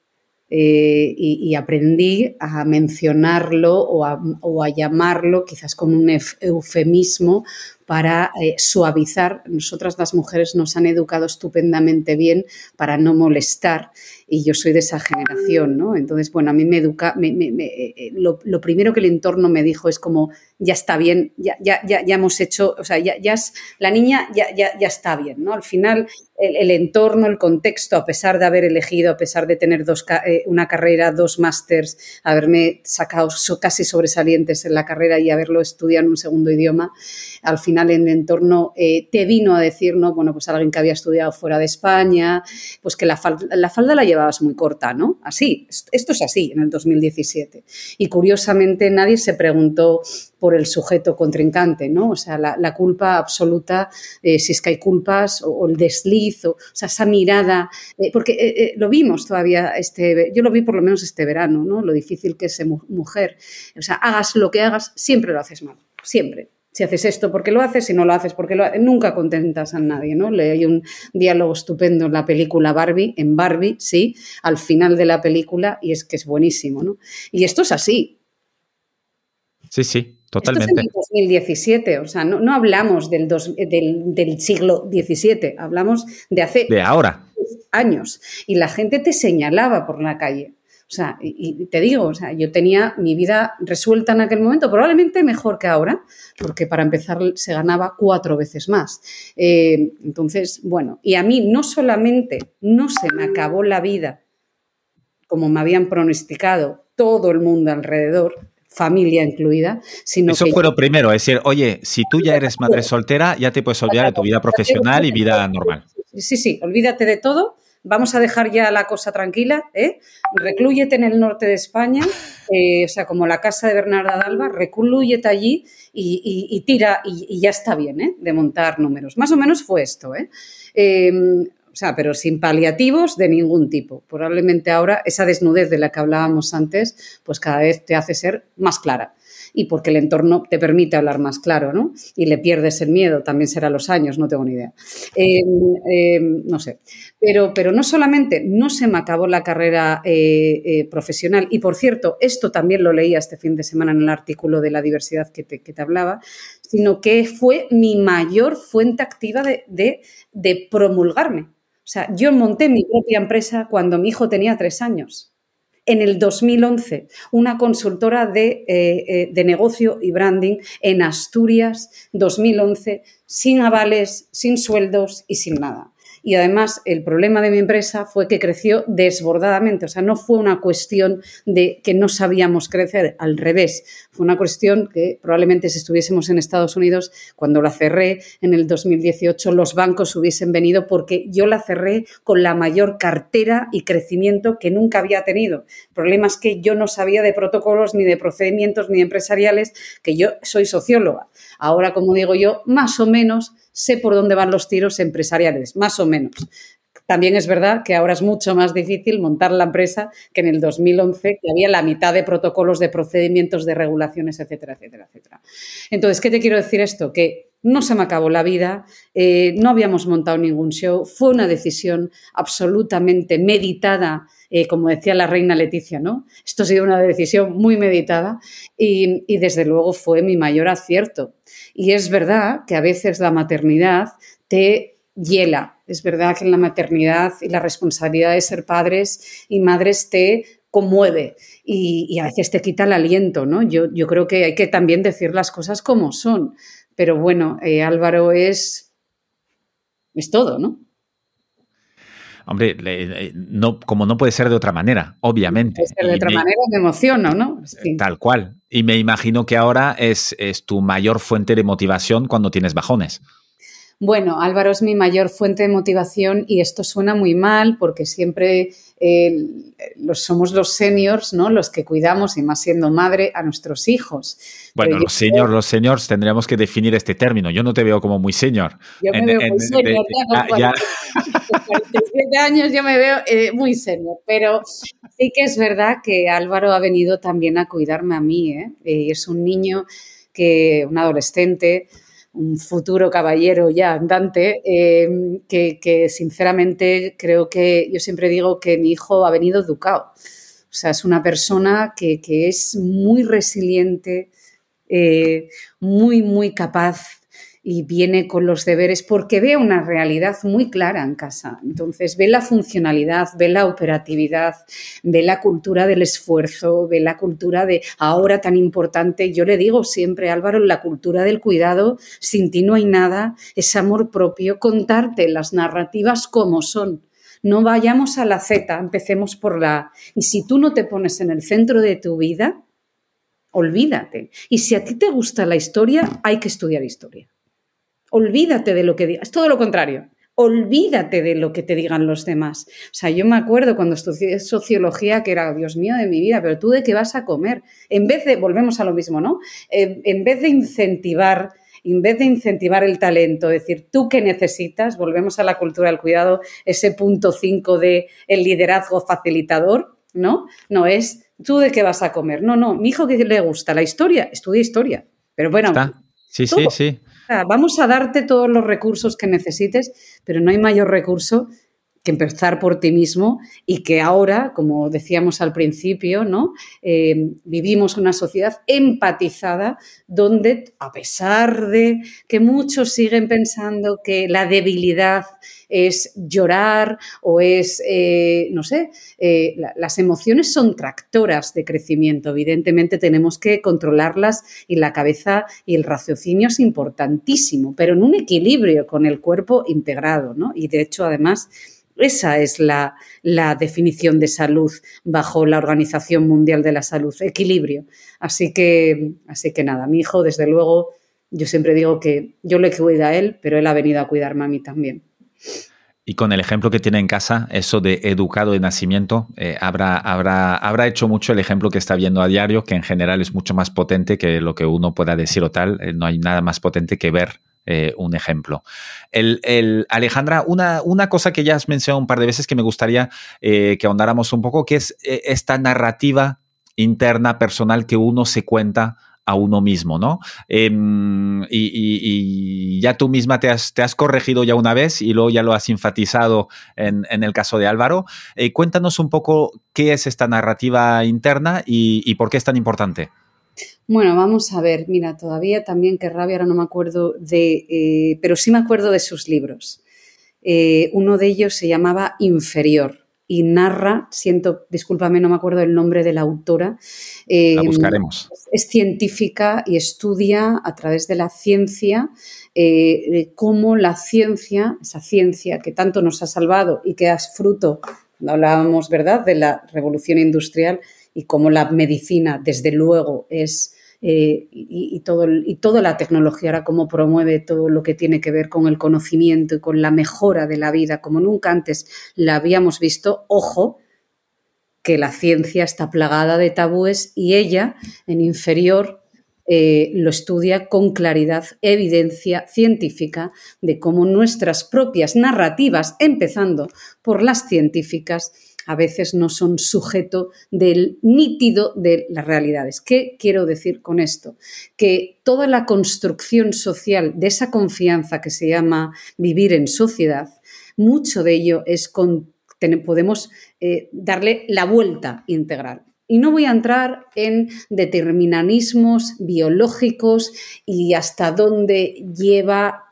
eh, y, aprendí a mencionarlo o a, llamarlo quizás con un eufemismo para suavizar. Nosotras las mujeres nos han educado estupendamente bien para no molestar y yo soy de esa generación, ¿no? Entonces, bueno, a mí me educa, eh, lo, primero que el entorno me dijo es como, ya está bien, ya, ya, ya, ya hemos hecho, o sea, ya, es, la niña ya, ya, ya está bien, ¿no? Al final, el, entorno, el contexto, a pesar de haber elegido, a pesar de tener dos, eh, una carrera, dos másters, haberme sacado casi sobresalientes en la carrera y haberlo estudiado en un segundo idioma, al final en el entorno eh, te vino a decir, ¿no? Bueno, pues alguien que había estudiado fuera de España, pues que la, falda la falda la muy corta, ¿no? Así, esto es así en el 2017. Y curiosamente nadie se preguntó por el sujeto contrincante, ¿no? O sea, la, culpa absoluta, eh, si es que hay culpas, o, el desliz, o, sea, esa mirada, eh, porque lo vimos todavía, este, yo lo vi por lo menos este verano, ¿no? Lo difícil que es mujer. O sea, hagas lo que hagas, siempre lo haces mal, siempre si haces esto, porque lo haces? Si no lo haces, porque lo haces? Nunca contentas a nadie, ¿no? Le hay un diálogo estupendo en la película Barbie, en Barbie, sí, al final de la película, y es que es buenísimo, ¿no? Y esto es así. Sí, sí, totalmente. Esto es en 2017, o sea, no, hablamos del, del, del, siglo XVII, hablamos de hace... De ahora. Años. Y la gente te señalaba por la calle. O sea, y, te digo, o sea, yo tenía mi vida resuelta en aquel momento, probablemente mejor que ahora, porque para empezar se ganaba cuatro veces más. Eh, entonces, bueno, y a mí no solamente no se me acabó la vida como me habían pronosticado todo el mundo alrededor, familia incluida, sino Eso fue lo primero, es decir, oye, si tú ya eres madre soltera, ya te puedes olvidar de tu vida profesional y vida normal. Sí, sí, olvídate de todo vamos a dejar ya la cosa tranquila, ¿eh? reclúyete en el norte de España, eh, o sea, como la casa de Bernarda Dalba, reclúyete allí y, tira, y, ya está bien, ¿eh? de montar números. Más o menos fue esto, ¿eh? Em, o sea, pero sin paliativos de ningún tipo. Probablemente ahora esa desnudez de la que hablábamos antes, pues cada vez te hace ser más clara y porque el entorno te permite hablar más claro, ¿no? Y le pierdes el miedo, también será los años, no tengo ni idea. Em, em, no sé. Pero, pero no solamente no se me acabó la carrera eh, eh, profesional, y por cierto, esto también lo leía este fin de semana en el artículo de la diversidad que te, hablaba, sino que fue mi mayor fuente activa de, de promulgarme. O sea, yo monté mi propia empresa cuando mi hijo tenía tres años en el 2011, una consultora eh, eh, de, negocio y branding en Asturias, 2011, sin avales, sin sueldos y sin nada. Y además el problema de mi empresa fue que creció desbordadamente, o sea, no fue una cuestión de que no sabíamos crecer, al revés, fue una cuestión que probablemente si estuviésemos en Estados Unidos, cuando la cerré en el 2018, los bancos hubiesen venido porque yo la cerré con la mayor cartera y crecimiento que nunca había tenido. El problema es que yo no sabía de protocolos, ni de procedimientos, ni empresariales, que yo soy socióloga. Ahora, como digo yo, más o menos sé por dónde van los tiros empresariales, más o menos. También es verdad que ahora es mucho más difícil montar la empresa que en el 2011, que había la mitad de protocolos, de procedimientos, de regulaciones, etcétera, etcétera, etcétera. Entonces, ¿qué te quiero decir esto? Que no se me acabó la vida, eh, no habíamos montado ningún show, fue una decisión absolutamente meditada, eh, como decía la reina Leticia, ¿no? Esto ha sido una decisión muy meditada y, y desde luego fue mi mayor acierto. Y es verdad que a veces la maternidad te hiela. Es verdad que en la maternidad y la responsabilidad de ser padres y madres te conmueve y, a veces te quita el aliento, ¿no? Yo, yo, creo que hay que también decir las cosas como son. Pero bueno, eh, Álvaro es, es todo, ¿no? Hombre, no, como no puede ser de otra manera, obviamente. de otra manera me emociono, ¿no? Tal cual. Y me imagino que ahora es, es tu mayor fuente de motivación cuando tienes bajones. Bueno, Álvaro es mi mayor fuente de motivación y esto suena muy mal porque siempre eh, los, somos los seniors, ¿no? Los que cuidamos, y más siendo madre, a nuestros hijos. Bueno, los seniors, los seniors tendríamos que definir este término. Yo no te veo como muy senior. Yo me veo muy senior, ya, 47 años yo me veo eh, muy senior, pero sí que es verdad que Álvaro ha venido también a cuidarme a mí. ¿eh? es un niño que, un adolescente, un futuro caballero ya andante, em, que, sinceramente creo que yo siempre digo que mi hijo ha venido educado. O sea, es una persona que, es muy resiliente, eh, muy, muy capaz y viene con los deberes porque ve una realidad muy clara en casa. Entonces ve la funcionalidad, ve la operatividad, ve la cultura del esfuerzo, ve la cultura de ahora tan importante. Yo le digo siempre, Álvaro, la cultura del cuidado, sin ti no hay nada, es amor propio, contarte las narrativas como son. No vayamos a la Z, empecemos por la A. Y si tú no te pones en el centro de tu vida, olvídate. Y si a ti te gusta la historia, hay que estudiar historia. Olvídate de lo que digas. Es todo lo contrario. Olvídate de lo que te digan los demás. O sea, yo me acuerdo cuando estudié sociología que era, Dios mío, de mi vida, pero tú de qué vas a comer. En vez de, volvemos a lo mismo, ¿no? En, vez de incentivar en vez de incentivar el talento, decir, tú qué necesitas, volvemos a la cultura del cuidado, ese punto 5 de el liderazgo facilitador, ¿no? No es tú de qué vas a comer. No, no, mi hijo que le gusta la historia, estudia historia. Pero bueno, Sí, sí, sí vamos a darte todos los recursos que necesites, pero no hay mayor recurso que empezar por ti mismo y que ahora, como decíamos al principio, ¿no? Eh, vivimos una sociedad empatizada donde, a pesar de que muchos siguen pensando que la debilidad es llorar o es, eh, no sé, eh, las emociones son tractoras de crecimiento. Evidentemente tenemos que controlarlas y la cabeza y el raciocinio es importantísimo, pero en un equilibrio con el cuerpo integrado, ¿no? Y de hecho, además, esa es la, definición de salud bajo la Organización Mundial de la Salud, equilibrio. Así que, así que nada, mi hijo, desde luego, yo siempre digo que yo le cuido a él, pero él ha venido a cuidarme a mí también. Y con el ejemplo que tiene en casa, eso de educado de nacimiento, eh, habrá, habrá, habrá hecho mucho el ejemplo que está viendo a diario, que en general es mucho más potente que lo que uno pueda decir o tal. Eh, no hay nada más potente que ver eh, un ejemplo. El, Alejandra, una, una, cosa que ya has mencionado un par de veces que me gustaría eh, que ahondáramos un poco, que es eh, esta narrativa interna, personal que uno se cuenta a uno mismo, ¿no? Em, y, ya tú misma te has, te has, corregido ya una vez y luego ya lo has enfatizado en, el caso de Álvaro. cuéntanos un poco qué es esta narrativa interna y por qué es tan importante. Bueno, vamos a ver, mira, todavía también que rabia, ahora no me acuerdo de, eh, pero sí me acuerdo de sus libros. Eh, uno de ellos se llamaba Inferior y narra, siento, discúlpame, no me acuerdo el nombre de la autora. Eh, la buscaremos. Es científica y estudia a través de la ciencia cómo la ciencia, esa ciencia que tanto nos ha salvado y que es fruto, hablábamos, ¿verdad?, de la revolución industrial y cómo la medicina, desde luego, es eh, y, todo, y toda la tecnología ahora cómo promueve todo lo que tiene que ver con el conocimiento y con la mejora de la vida, como nunca antes la habíamos visto, ojo, que la ciencia está plagada de tabúes y ella, en inferior, eh, lo estudia con claridad, evidencia científica de cómo nuestras propias narrativas, empezando por las científicas, a veces no son sujeto del nítido de las realidades. ¿Qué quiero decir con esto? Que toda la construcción social de esa confianza que se llama vivir en sociedad, mucho de ello es con, podemos eh, darle la vuelta integral. Y no voy a entrar en determinismos biológicos y hasta dónde lleva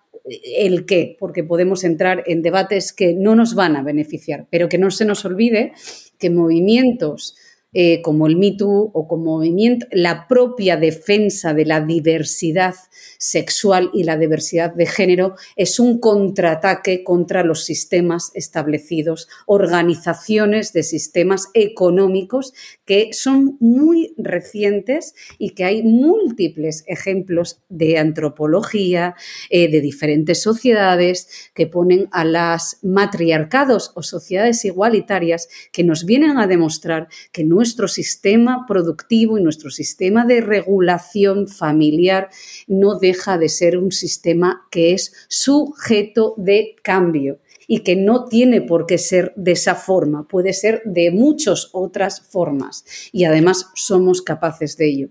el qué, porque podemos entrar en debates que no nos van a beneficiar, pero que no se nos olvide que movimientos eh, como el Me o como movimiento, la propia defensa de la diversidad sexual y la diversidad de género es un contraataque contra los sistemas establecidos, organizaciones de sistemas económicos que son muy recientes y que hay múltiples ejemplos de antropología, eh, de diferentes sociedades que ponen a las matriarcados o sociedades igualitarias que nos vienen a demostrar que no nuestro sistema productivo y nuestro sistema de regulación familiar no deja de ser un sistema que es sujeto de cambio y que no tiene por qué ser de esa forma, puede ser de muchas otras formas y además somos capaces de ello.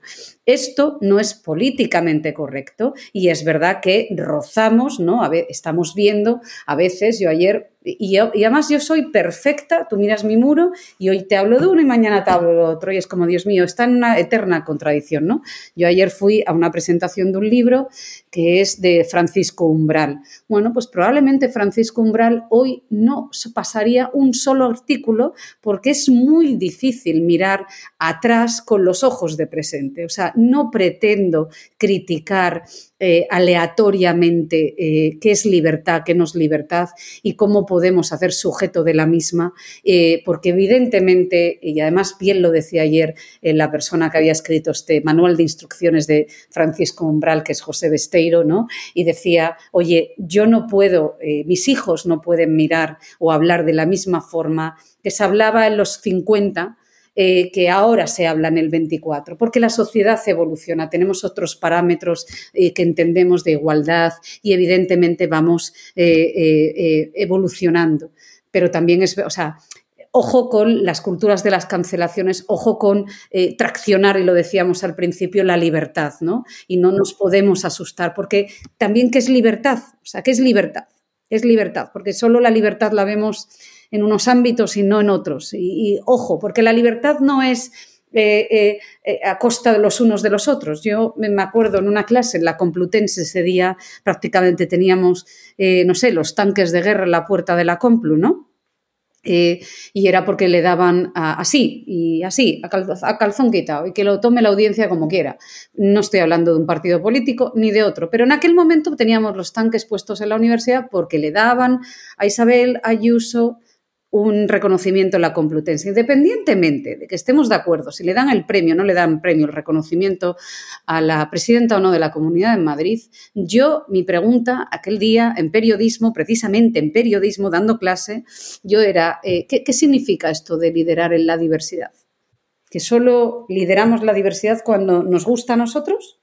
Esto no es políticamente correcto y es verdad que rozamos, ¿no? Estamos viendo, a veces, yo ayer y, además yo soy perfecta, tú miras mi muro y hoy te hablo de uno y mañana te hablo de otro y es como, Dios mío, está en una eterna contradicción, ¿no? Yo ayer fui a una presentación de un libro que es de Francisco Umbral. Bueno, pues probablemente Francisco Umbral hoy no pasaría un solo artículo porque es muy difícil mirar atrás con los ojos de presente. O sea, no pretendo criticar eh, aleatoriamente eh, qué es libertad, qué no es libertad y cómo podemos hacer sujeto de la misma, eh, porque evidentemente, y además bien lo decía ayer la persona que había escrito este manual de instrucciones de Francisco Umbral, que es José Besteiro, ¿no? y decía, oye, yo no puedo, mis hijos no pueden mirar o hablar de la misma forma que se hablaba en los 50 eh, que ahora se habla en el 24, porque la sociedad evoluciona, tenemos otros parámetros eh, que entendemos de igualdad y evidentemente vamos eh, evolucionando. Pero también es, o sea, ojo con las culturas de las cancelaciones, ojo con traccionar, y lo decíamos al principio, la libertad, ¿no? Y no nos podemos asustar, porque también, ¿qué es libertad? O sea, ¿qué es libertad? Es libertad, porque solo la libertad la vemos en unos ámbitos y no en otros. Y, ojo, porque la libertad no es eh, eh, eh, a costa de los unos de los otros. Yo me acuerdo en una clase, en la Complutense, ese día prácticamente teníamos, no sé, los tanques de guerra en la puerta de la Complu, ¿no? y era porque le daban así y así, a, calzón quitado, y que lo tome la audiencia como quiera. No estoy hablando de un partido político ni de otro, pero en aquel momento teníamos los tanques puestos en la universidad porque le daban a Isabel Ayuso un reconocimiento en la Complutense, independientemente de que estemos de acuerdo, si le dan el premio o no le dan premio, el reconocimiento a la presidenta o no de la Comunidad de Madrid, yo, mi pregunta aquel día en periodismo, precisamente en periodismo, dando clase, yo era, eh, ¿qué, significa esto de liderar en la diversidad? ¿Que solo lideramos la diversidad cuando nos gusta a nosotros?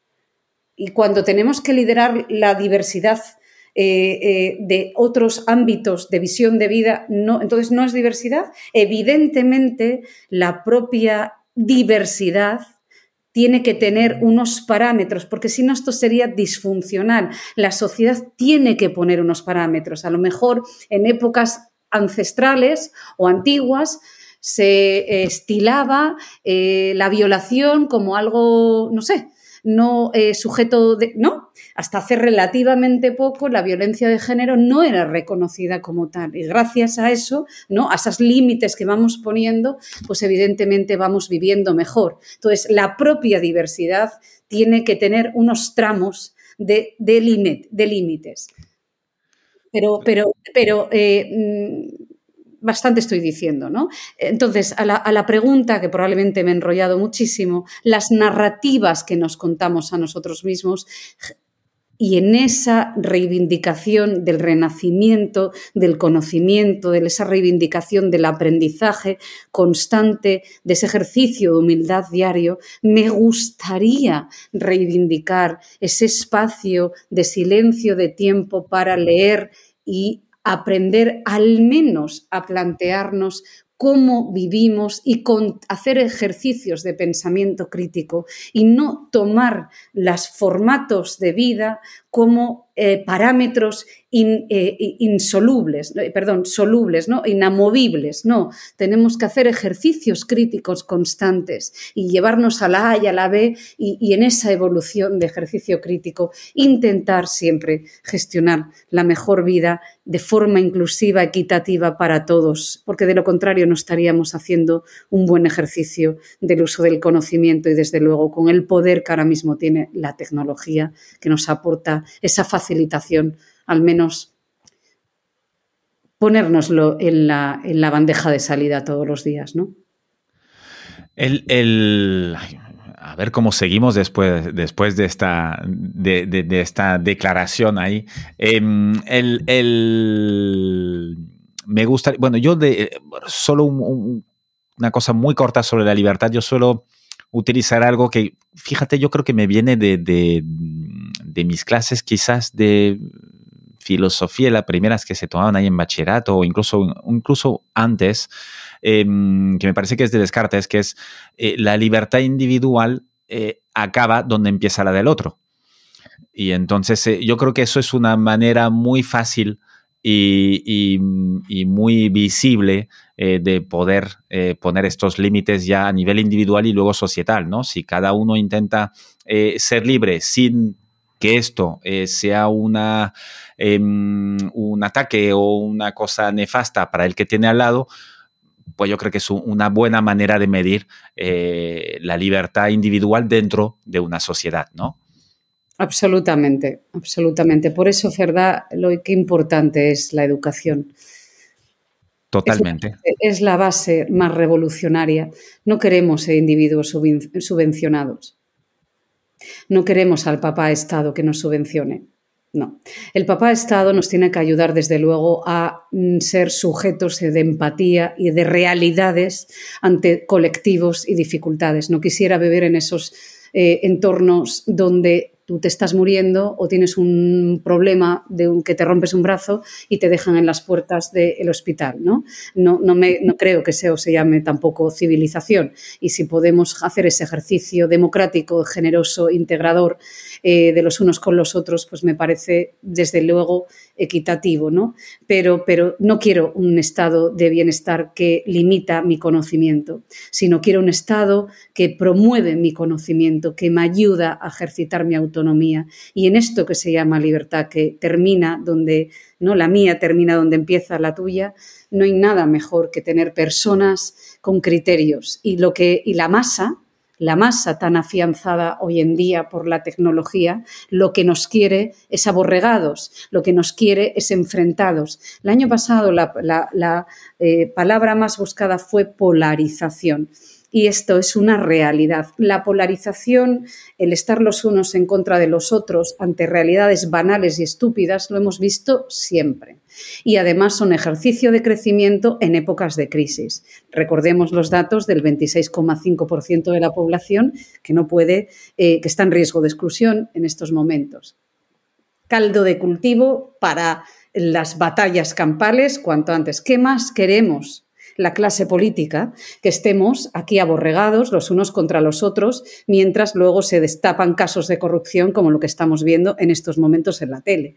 Y cuando tenemos que liderar la diversidad eh, eh, de otros ámbitos de visión de vida, no, entonces no es diversidad. Evidentemente, la propia diversidad tiene que tener unos parámetros, porque si no esto sería disfuncional. La sociedad tiene que poner unos parámetros. A lo mejor en épocas ancestrales o antiguas se estilaba eh, la violación como algo, no sé, no sujeto de... No, hasta hace relativamente poco la violencia de género no era reconocida como tal. Y gracias a eso, ¿no? a esos límites que vamos poniendo, pues evidentemente vamos viviendo mejor. Entonces, la propia diversidad tiene que tener unos tramos de, de, límites. Pero, pero, pero eh, mm, bastante estoy diciendo, ¿no? Entonces, a la, a la, pregunta que probablemente me he enrollado muchísimo, las narrativas que nos contamos a nosotros mismos y en esa reivindicación del renacimiento, del conocimiento, de esa reivindicación del aprendizaje constante, de ese ejercicio de humildad diario, me gustaría reivindicar ese espacio de silencio, de tiempo para leer y aprender al menos a plantearnos cómo vivimos y con hacer ejercicios de pensamiento crítico y no tomar los formatos de vida como eh, parámetros eh, insolubles, eh, perdón, solubles, inamovibles. No, tenemos que hacer ejercicios críticos constantes y llevarnos a la A y a la B y, en esa evolución de ejercicio crítico intentar siempre gestionar la mejor vida de forma inclusiva, equitativa para todos, porque de lo contrario no estaríamos haciendo un buen ejercicio del uso del conocimiento y desde luego con el poder que ahora mismo tiene la tecnología que nos aporta esa facilitación, al menos ponérnoslo en la, en la bandeja de salida todos los días, ¿no? El, a ver cómo seguimos después, después de, esta, de, esta declaración ahí. Em, el, me gusta, bueno, yo de solo una cosa muy corta sobre la libertad, yo suelo utilizar algo que, fíjate, yo creo que me viene de, de mis clases quizás de filosofía, las primeras que se tomaban ahí en bachillerato o incluso, incluso antes, em, que me parece que es de Descartes, que es eh, la libertad individual eh, acaba donde empieza la del otro. Y entonces eh, yo creo que eso es una manera muy fácil y, muy visible de poder poner estos límites ya a nivel individual y luego societal, ¿no? Si cada uno intenta ser libre sin que esto sea una, em, un ataque o una cosa nefasta para el que tiene al lado, pues yo creo que es una buena manera de medir eh, la libertad individual dentro de una sociedad, ¿no? Absolutamente, absolutamente. Por eso, Ferda, lo que importante es la educación. Totalmente. Es, la base más revolucionaria. No queremos individuos subvencionados. No queremos al papá Estado que nos subvencione. No. El papá Estado nos tiene que ayudar, desde luego, a mm, ser sujetos de empatía y de realidades ante colectivos y dificultades. No quisiera vivir en esos eh, entornos donde tú te estás muriendo o tienes un problema de un, que te rompes un brazo y te dejan en las puertas del hospital. ¿no? No, no, me, no creo que eso se llame tampoco civilización. Y si podemos hacer ese ejercicio democrático, generoso, integrador eh, de los unos con los otros, pues me parece desde luego equitativo. ¿no? Pero, pero no quiero un estado de bienestar que limita mi conocimiento, sino quiero un estado que promueve mi conocimiento, que me ayuda a ejercitar mi autonomía. Y en esto que se llama libertad, que termina donde, no la mía termina donde empieza la tuya, no hay nada mejor que tener personas con criterios. Y lo que y la masa, la masa tan afianzada hoy en día por la tecnología, lo que nos quiere es aborregados, lo que nos quiere es enfrentados. El año pasado la, eh, palabra más buscada fue polarización y esto es una realidad. La polarización, el estar los unos en contra de los otros ante realidades banales y estúpidas, lo hemos visto siempre. Y además son ejercicio de crecimiento en épocas de crisis. Recordemos los datos del 26,5% de la población que no puede, eh, que está en riesgo de exclusión en estos momentos. Caldo de cultivo para las batallas campales cuanto antes. ¿Qué más queremos? La clase política, que estemos aquí aborregados los unos contra los otros, mientras luego se destapan casos de corrupción como lo que estamos viendo en estos momentos en la tele.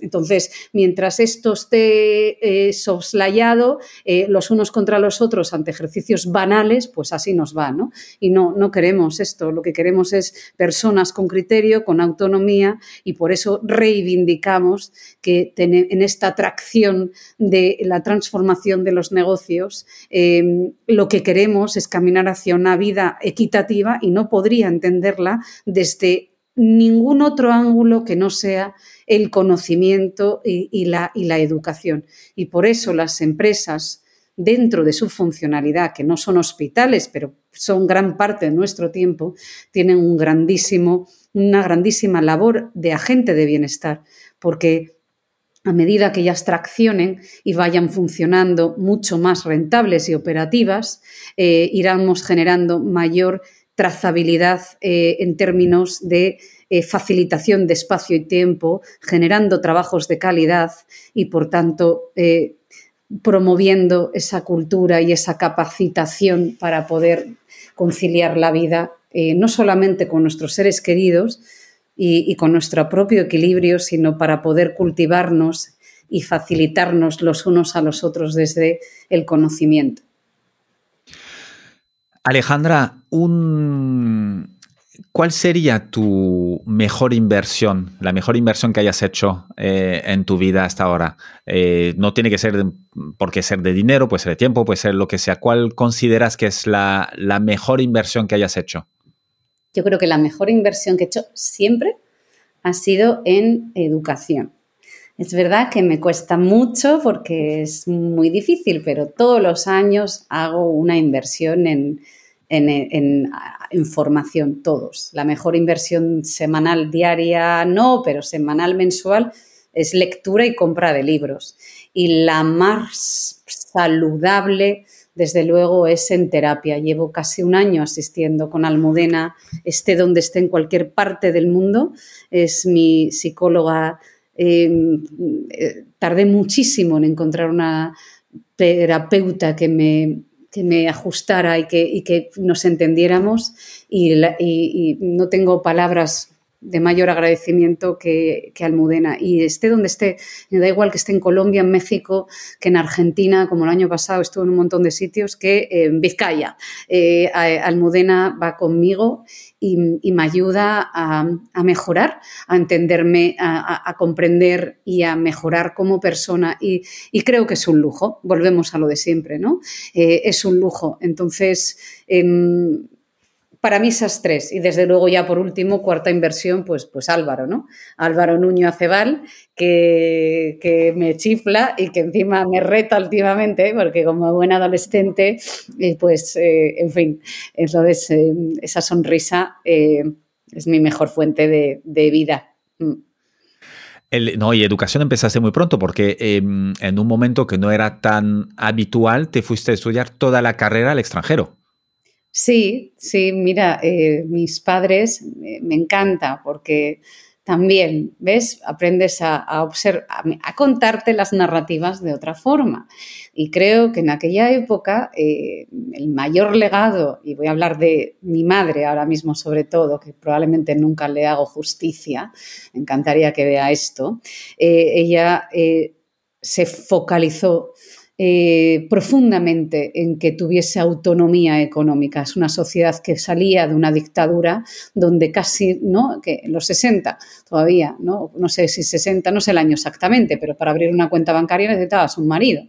Entonces, mientras esto esté eh, soslayado eh, los unos contra los otros ante ejercicios banales, pues así nos va, ¿no? Y no, no queremos esto, lo que queremos es personas con criterio, con autonomía, y por eso reivindicamos que en esta atracción de la transformación de los negocios, Em, lo que queremos es caminar hacia una vida equitativa y no podría entenderla desde ningún otro ángulo que no sea el conocimiento y, la, y la educación. Y por eso las empresas dentro de su funcionalidad, que no son hospitales, pero son gran parte de nuestro tiempo, tienen un grandísimo, una grandísima labor de agente de bienestar, porque a medida que ellas traccionen y vayan funcionando mucho más rentables y operativas, eh, iremos generando mayor trazabilidad eh, en términos de eh, facilitación de espacio y tiempo, generando trabajos de calidad y, por tanto, promoviendo esa cultura y esa capacitación para poder conciliar la vida no solamente con nuestros seres queridos, y, con nuestro propio equilibrio, sino para poder cultivarnos y facilitarnos los unos a los otros desde el conocimiento. Alejandra, un... ¿cuál sería tu mejor inversión, la mejor inversión que hayas hecho eh, en tu vida hasta ahora? Eh, no tiene que ser porque ser de dinero, puede ser de tiempo, puede ser lo que sea. ¿Cuál consideras que es la mejor inversión que hayas hecho? Yo creo que la mejor inversión que he hecho siempre ha sido en educación. Es verdad que me cuesta mucho porque es muy difícil, pero todos los años hago una inversión en, en, formación, todos. La mejor inversión semanal, diaria, no, pero semanal, mensual, es lectura y compra de libros. Y la más saludable desde luego es en terapia. Llevo casi un año asistiendo con Almudena, esté donde esté en cualquier parte del mundo. Es mi psicóloga em, eh, tardé muchísimo en encontrar una terapeuta que me, me ajustara y que, que nos entendiéramos y, y, no tengo palabras de mayor agradecimiento que, Almudena. Y esté donde esté, me da igual que esté en Colombia, en México, que en Argentina, como el año pasado estuve en un montón de sitios, que en Vizcaya. Eh, Almudena va conmigo y, me ayuda a, mejorar, a entenderme, a, comprender y a mejorar como persona. Y, creo que es un lujo. Volvemos a lo de siempre, ¿no? Eh, es un lujo. Entonces, em, para mí esas tres. Y desde luego ya por último, cuarta inversión, pues, pues Álvaro, ¿no? Álvaro Nuño Acebal, que, me chifla y que encima me reta últimamente, porque como buen adolescente, eh, pues, eh, en fin, entonces eh, esa sonrisa es mi mejor fuente de, vida. Mm. no, y educación empezaste muy pronto porque em, en un momento que no era tan habitual te fuiste a estudiar toda la carrera al extranjero. Sí, sí, mira, eh, mis padres eh, me encanta porque también, ¿ves? Aprendes a, observar, a, contarte las narrativas de otra forma. Y creo que en aquella época eh, el mayor legado, y voy a hablar de mi madre ahora mismo sobre todo, que probablemente nunca le hago justicia, me encantaría que vea esto, ella se focalizó eh, profundamente en que tuviese autonomía económica. Es una sociedad que salía de una dictadura donde casi, ¿no? Que en los 60 todavía, ¿no? No sé si 60, no sé el año exactamente, pero para abrir una cuenta bancaria necesitabas un marido.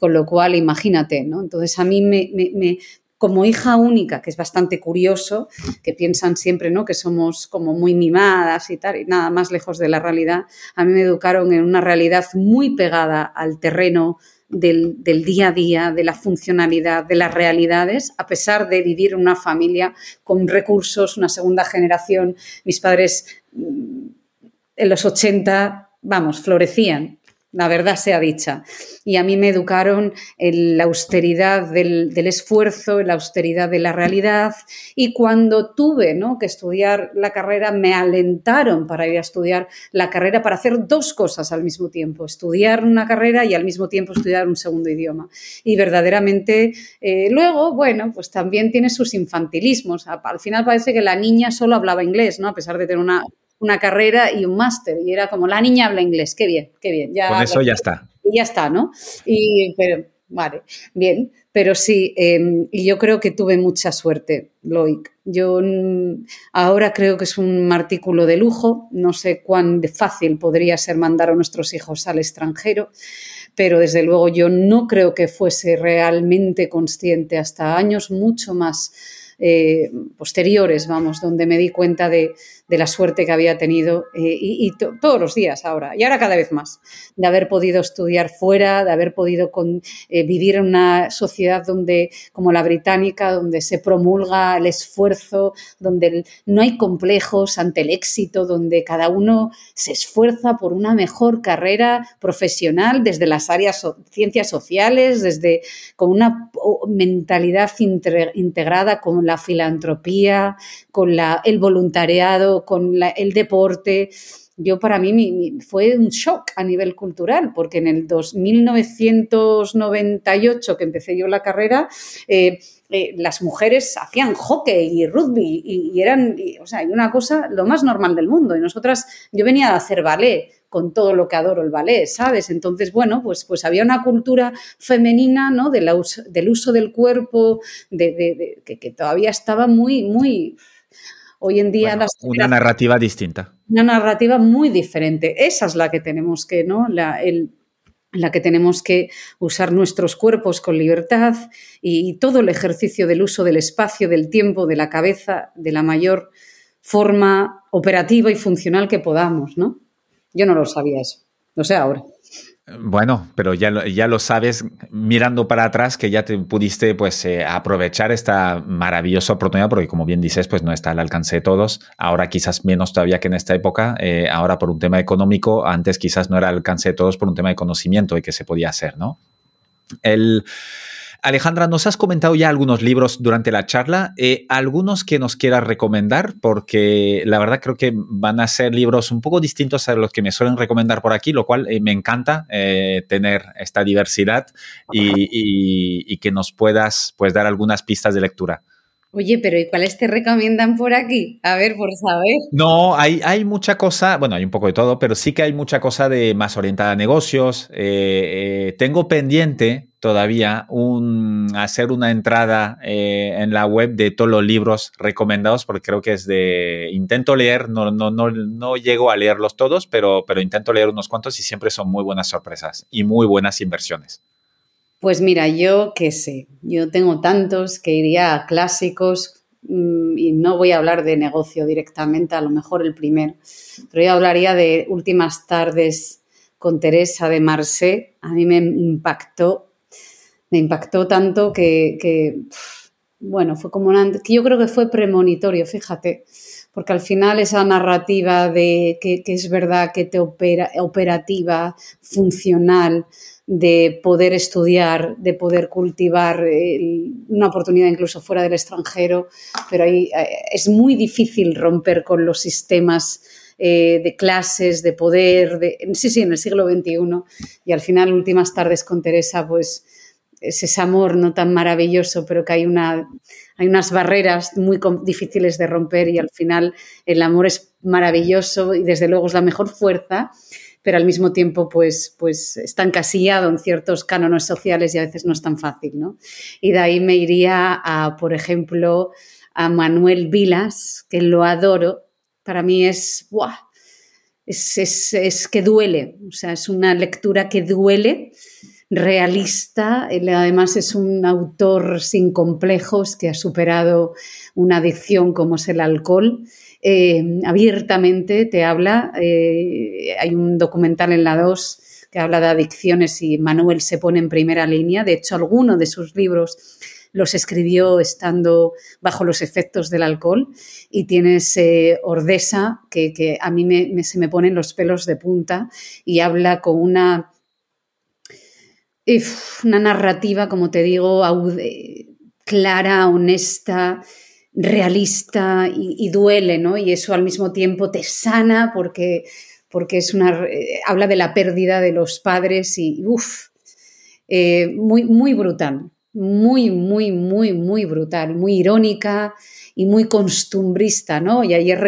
Con lo cual, imagínate, ¿no? Entonces a mí me, como hija única, que es bastante curioso, que piensan siempre ¿no? que somos como muy mimadas y tal, y nada más lejos de la realidad, a mí me educaron en una realidad muy pegada al terreno del, día a día, de la funcionalidad, de las realidades, a pesar de vivir en una familia con recursos, una segunda generación. Mis padres mm, en los 80, vamos, florecían la verdad sea dicha. Y a mí me educaron en la austeridad del, esfuerzo, en la austeridad de la realidad. Y cuando tuve ¿no? que estudiar la carrera, me alentaron para ir a estudiar la carrera, para hacer dos cosas al mismo tiempo, estudiar una carrera y al mismo tiempo estudiar un segundo idioma. Y verdaderamente, eh, luego, bueno, pues también tiene sus infantilismos. Al final parece que la niña solo hablaba inglés, ¿no? A pesar de tener una una carrera y un máster. Y era como, la niña habla inglés, qué bien, qué bien. Ya, Con eso ya está. Y ya está, ¿no? Y, pero, vale, bien. Pero sí, y yo creo que tuve mucha suerte, Loic. Yo mm, ahora creo que es un artículo de lujo. No sé cuán fácil podría ser mandar a nuestros hijos al extranjero, pero desde luego yo no creo que fuese realmente consciente hasta años mucho más eh, posteriores, vamos, donde me di cuenta de, la suerte que había tenido eh, y, todos los días ahora, y ahora cada vez más, de haber podido estudiar fuera, de haber podido eh, vivir en una sociedad donde, como la británica, donde se promulga el esfuerzo, donde no hay complejos ante el éxito, donde cada uno se esfuerza por una mejor carrera profesional desde las áreas ciencias sociales, desde con una mentalidad integrada con la filantropía, con la, el voluntariado, con el deporte. Yo para mí fue un shock a nivel cultural, porque en el 1998 que empecé yo la carrera, eh, eh, las mujeres hacían hockey y rugby y, eran, o sea, una cosa lo más normal del mundo. Y nosotras, yo venía a hacer ballet con todo lo que adoro el ballet, ¿sabes? Entonces, bueno, pues, pues había una cultura femenina, ¿no? del uso del cuerpo, de, que, todavía estaba muy, muy... Hoy en día... una narrativa distinta. Una narrativa muy diferente. Esa es la que tenemos que, ¿no? La, la que tenemos que usar nuestros cuerpos con libertad y, todo el ejercicio del uso del espacio, del tiempo, de la cabeza, de la mayor forma operativa y funcional que podamos, ¿no? Yo no lo sabía eso, lo sé ahora. Bueno, pero ya lo, ya lo sabes mirando para atrás que ya te pudiste pues eh, aprovechar esta maravillosa oportunidad porque como bien dices pues no está al alcance de todos. Ahora quizás menos todavía que en esta época. Eh, ahora por un tema económico, antes quizás no era al alcance de todos por un tema de conocimiento y que se podía hacer, ¿no? El, Alejandra, nos has comentado ya algunos libros durante la charla, eh, algunos que nos quieras recomendar, porque la verdad creo que van a ser libros un poco distintos a los que me suelen recomendar por aquí, lo cual eh, me encanta eh, tener esta diversidad y, que nos puedas pues, dar algunas pistas de lectura. Oye, pero ¿y cuáles te recomiendan por aquí? A ver, por saber. No, hay, hay mucha cosa, bueno, hay un poco de todo, pero sí que hay mucha cosa de más orientada a negocios. Eh, eh, tengo pendiente todavía un, hacer una entrada eh, en la web de todos los libros recomendados, porque creo que es de, intento leer, no, no, no, no llego a leerlos todos, pero, pero intento leer unos cuantos y siempre son muy buenas sorpresas y muy buenas inversiones. Pues mira, yo qué sé, yo tengo tantos que iría a clásicos mm, y no voy a hablar de negocio directamente, a lo mejor el primero, pero yo hablaría de Últimas tardes con Teresa de Marseille. A mí me impactó, me impactó tanto que, bueno, fue como una, yo creo que fue premonitorio, fíjate, porque al final esa narrativa de que, es verdad que te opera, operativa, funcional, de poder estudiar, de poder cultivar una oportunidad incluso fuera del extranjero, pero ahí eh, es muy difícil romper con los sistemas eh, de clases, de poder, de, sí, sí, en el siglo XXI. Y al final, últimas tardes con Teresa, pues es ese amor no tan maravilloso, pero que hay, una, hay unas barreras muy difíciles de romper y al final el amor es maravilloso y desde luego es la mejor fuerza pero al mismo tiempo pues, pues está encasillado en ciertos cánones sociales y a veces no es tan fácil, ¿no? Y de ahí me iría a, por ejemplo, a Manuel Vilas, que lo adoro. Para mí es, ¡buah! Es, es, es, que duele, o sea, es una lectura que duele, realista, además es un autor sin complejos que ha superado una adicción como es el alcohol eh, abiertamente te habla. Eh, hay un documental en la 2 que habla de adicciones y Manuel se pone en primera línea. De hecho, alguno de sus libros los escribió estando bajo los efectos del alcohol y tienes eh, Ordesa, que, a mí se me ponen los pelos de punta y habla con una, una narrativa, como te digo, clara, honesta, realista y, duele, ¿no? Y eso al mismo tiempo te sana porque, porque es una, eh, habla de la pérdida de los padres y, uff, eh, muy, muy brutal, muy, muy, muy, muy brutal, muy irónica y muy costumbrista, ¿no? Y ayer,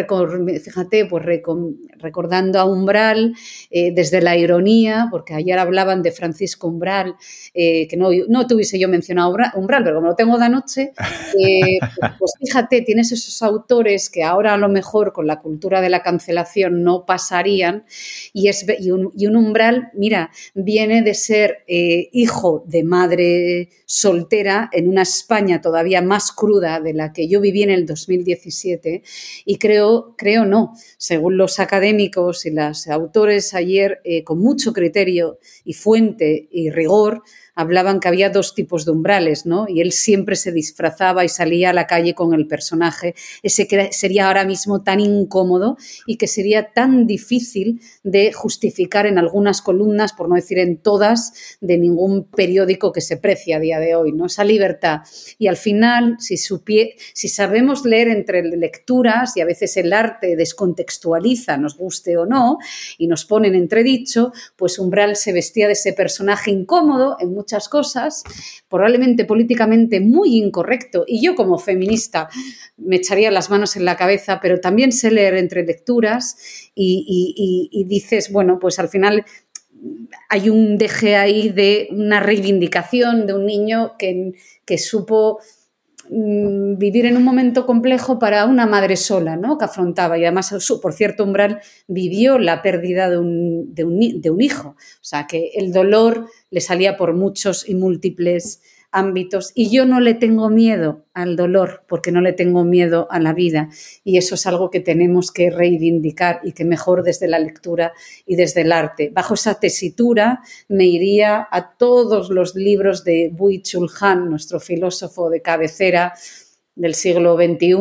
fíjate, pues recordando a Umbral eh, desde la ironía, porque ayer hablaban de Francisco Umbral, eh, que no, no tuviese yo mencionado Umbral, pero como lo tengo de anoche, eh, pues fíjate, tienes esos autores que ahora a lo mejor con la cultura de la cancelación no pasarían, y, es, y, un, y un Umbral, mira, viene de ser hijo de madre soltera en una España todavía más cruda de la que yo viví en el 2017 y creo, creo no, según los académicos y los autores ayer, eh, con mucho criterio y fuente y rigor, hablaban que había dos tipos de umbrales, ¿no? Y él siempre se disfrazaba y salía a la calle con el personaje, ese que sería ahora mismo tan incómodo y que sería tan difícil de justificar en algunas columnas, por no decir en todas, de ningún periódico que se precie a día de hoy, ¿no? Esa libertad. Y al final, si, si sabemos leer entre lecturas y a veces el arte descontextualiza, nos guste o no, y nos pone en entredicho, pues Umbral se vestía de ese personaje incómodo en muchas cosas, probablemente políticamente muy incorrecto, y yo como feminista me echaría las manos en la cabeza, pero también sé leer entre lecturas y, dices, bueno, pues al final hay un deje ahí de una reivindicación de un niño que, que supo Mm, vivir en un momento complejo para una madre sola, ¿no? Que afrontaba. Y además, por cierto, Umbral vivió la pérdida de un, de un hijo. O sea, que el dolor le salía por muchos y múltiples ámbitos y yo no le tengo miedo al dolor porque no le tengo miedo a la vida y eso es algo que tenemos que reivindicar y que mejor desde la lectura y desde el arte. Bajo esa tesitura me iría a todos los libros de Bui Chul Han, nuestro filósofo de cabecera del siglo XXI,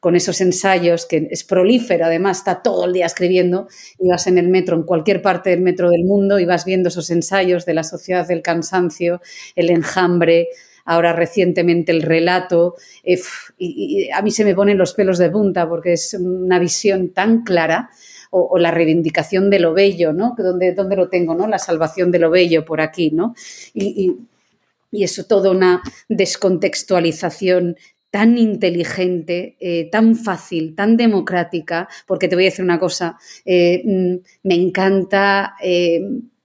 con esos ensayos, que es prolífero, además está todo el día escribiendo, y vas en el metro, en cualquier parte del metro del mundo, y vas viendo esos ensayos de la sociedad del cansancio, el enjambre, ahora recientemente el relato, eh, y, a mí se me ponen los pelos de punta porque es una visión tan clara. O, la reivindicación de lo bello, ¿no? ¿Dónde, lo tengo, no? La salvación de lo bello por aquí, ¿no? Y, y eso toda una descontextualización tan inteligente, eh, tan fácil, tan democrática, porque te voy a decir una cosa, eh, mm, me encanta eh,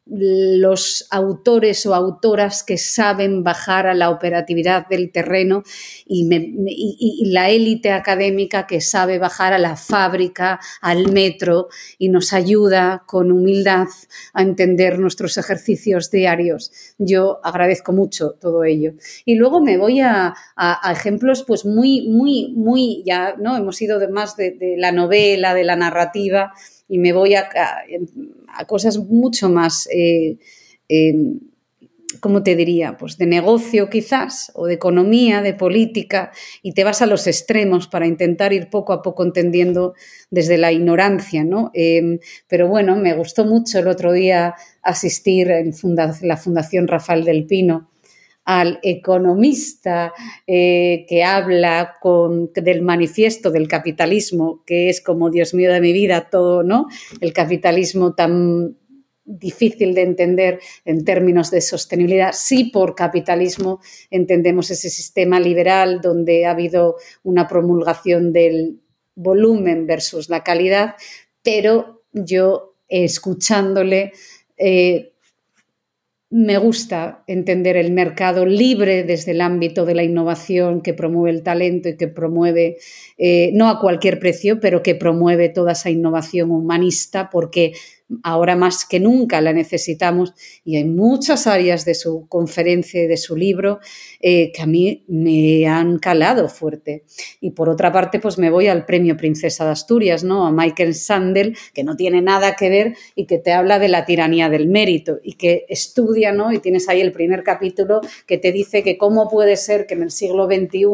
los autores o autoras que saben bajar a la operatividad del terreno y, la élite académica que sabe bajar a la fábrica, al metro y nos ayuda con humildad a entender nuestros ejercicios diarios. Yo agradezco mucho todo ello. Y luego me voy a, ejemplos pues muy, muy, muy, ya no hemos ido de más de la novela, de la narrativa y me voy a, a, cosas mucho más, eh, em, ¿cómo te diría? Pues de negocio quizás, o de economía, de política, y te vas a los extremos para intentar ir poco a poco entendiendo desde la ignorancia, ¿no? Em, pero bueno, me gustó mucho el otro día asistir en la Fundación Rafael del Pino al economista eh, que habla con, del manifiesto del capitalismo, que es como, Dios mío de mi vida, todo, ¿no? El capitalismo tan difícil de entender en términos de sostenibilidad. Sí, por capitalismo entendemos ese sistema liberal donde ha habido una promulgación del volumen versus la calidad, pero yo escuchándole eh, me gusta entender el mercado libre desde el ámbito de la innovación que promueve el talento y que promueve, eh, no a cualquier precio, pero que promueve toda esa innovación humanista porque ahora más que nunca la necesitamos y hay muchas áreas de su conferencia y de su libro eh, que a mí me han calado fuerte. Y por otra parte, pues me voy al premio Princesa de Asturias, ¿no? A Michael Sandel, que no tiene nada que ver y que te habla de la tiranía del mérito y que estudia, ¿no? Y tienes ahí el primer capítulo que te dice que cómo puede ser que en el siglo XXI,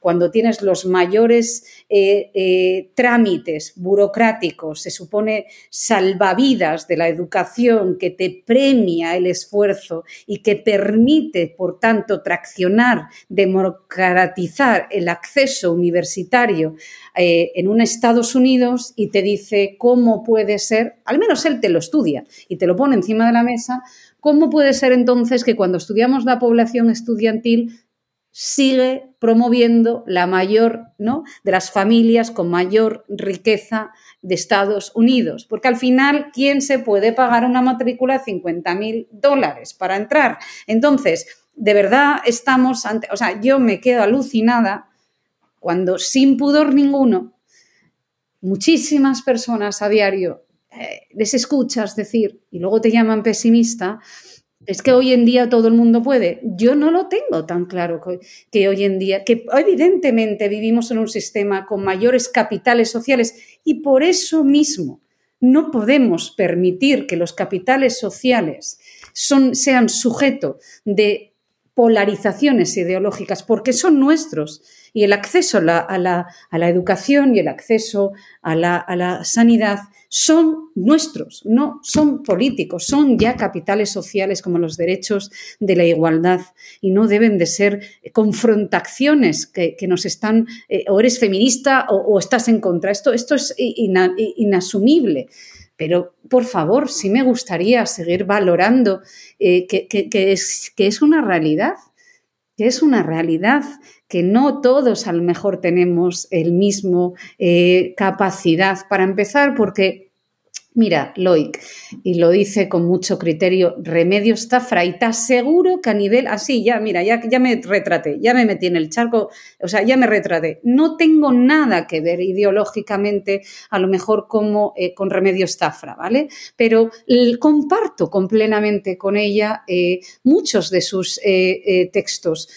cuando tienes los mayores eh, eh, trámites burocráticos, se supone salvavidas, de la educación que te premia el esfuerzo y que permite, por tanto, traccionar, democratizar el acceso universitario eh, en un Estados Unidos y te dice cómo puede ser, al menos él te lo estudia y te lo pone encima de la mesa, cómo puede ser entonces que cuando estudiamos la población estudiantil sigue promoviendo la mayor, ¿no? De las familias con mayor riqueza de Estados Unidos. Porque al final, ¿quién se puede pagar una matrícula de 50 mil dólares para entrar? Entonces, de verdad estamos ante, o sea, yo me quedo alucinada cuando sin pudor ninguno, muchísimas personas a diario eh, les escuchas decir y luego te llaman pesimista, es que hoy en día todo el mundo puede. Yo no lo tengo tan claro que, hoy en día, que evidentemente vivimos en un sistema con mayores capitales sociales y por eso mismo no podemos permitir que los capitales sociales son, sean sujeto de polarizaciones ideológicas, porque son nuestros. Y el acceso a la, educación y el acceso a la sanidad son nuestros, no son políticos, son ya capitales sociales como los derechos de la igualdad y no deben de ser confrontaciones que, nos están, eh, o eres feminista o, estás en contra. Esto, esto es inasumible. Pero, por favor, sí me gustaría seguir valorando eh, que, es, que es una realidad, que es una realidad que no todos a lo mejor tenemos el mismo eh, capacidad para empezar, porque Mira, Loic, y lo dice con mucho criterio, Remedio está y te aseguro que a nivel, así, ya, mira, ya, ya me retraté, ya me metí en el charco, o sea, ya me retraté. No tengo nada que ver ideológicamente, a lo mejor como eh, con Remedio Stafra, ¿vale? Pero comparto completamente con ella eh, muchos de sus textos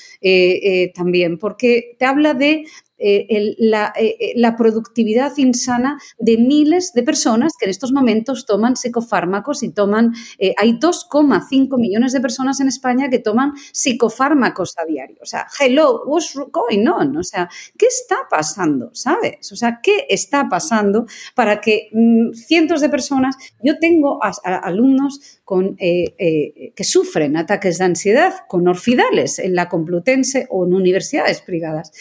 también, porque te habla de eh, eh, eh, la, productividad insana de miles de personas que en estos momentos toman psicofármacos y toman, hay 2,5 millones de personas en España que toman psicofármacos a diario. O sea, hello, what's going on? O sea, ¿qué está pasando? ¿Sabes? O sea, ¿qué está pasando para que mm, cientos de personas, yo tengo alumnos que sufren ataques de ansiedad con orfidales en la Complutense o en universidades privadas.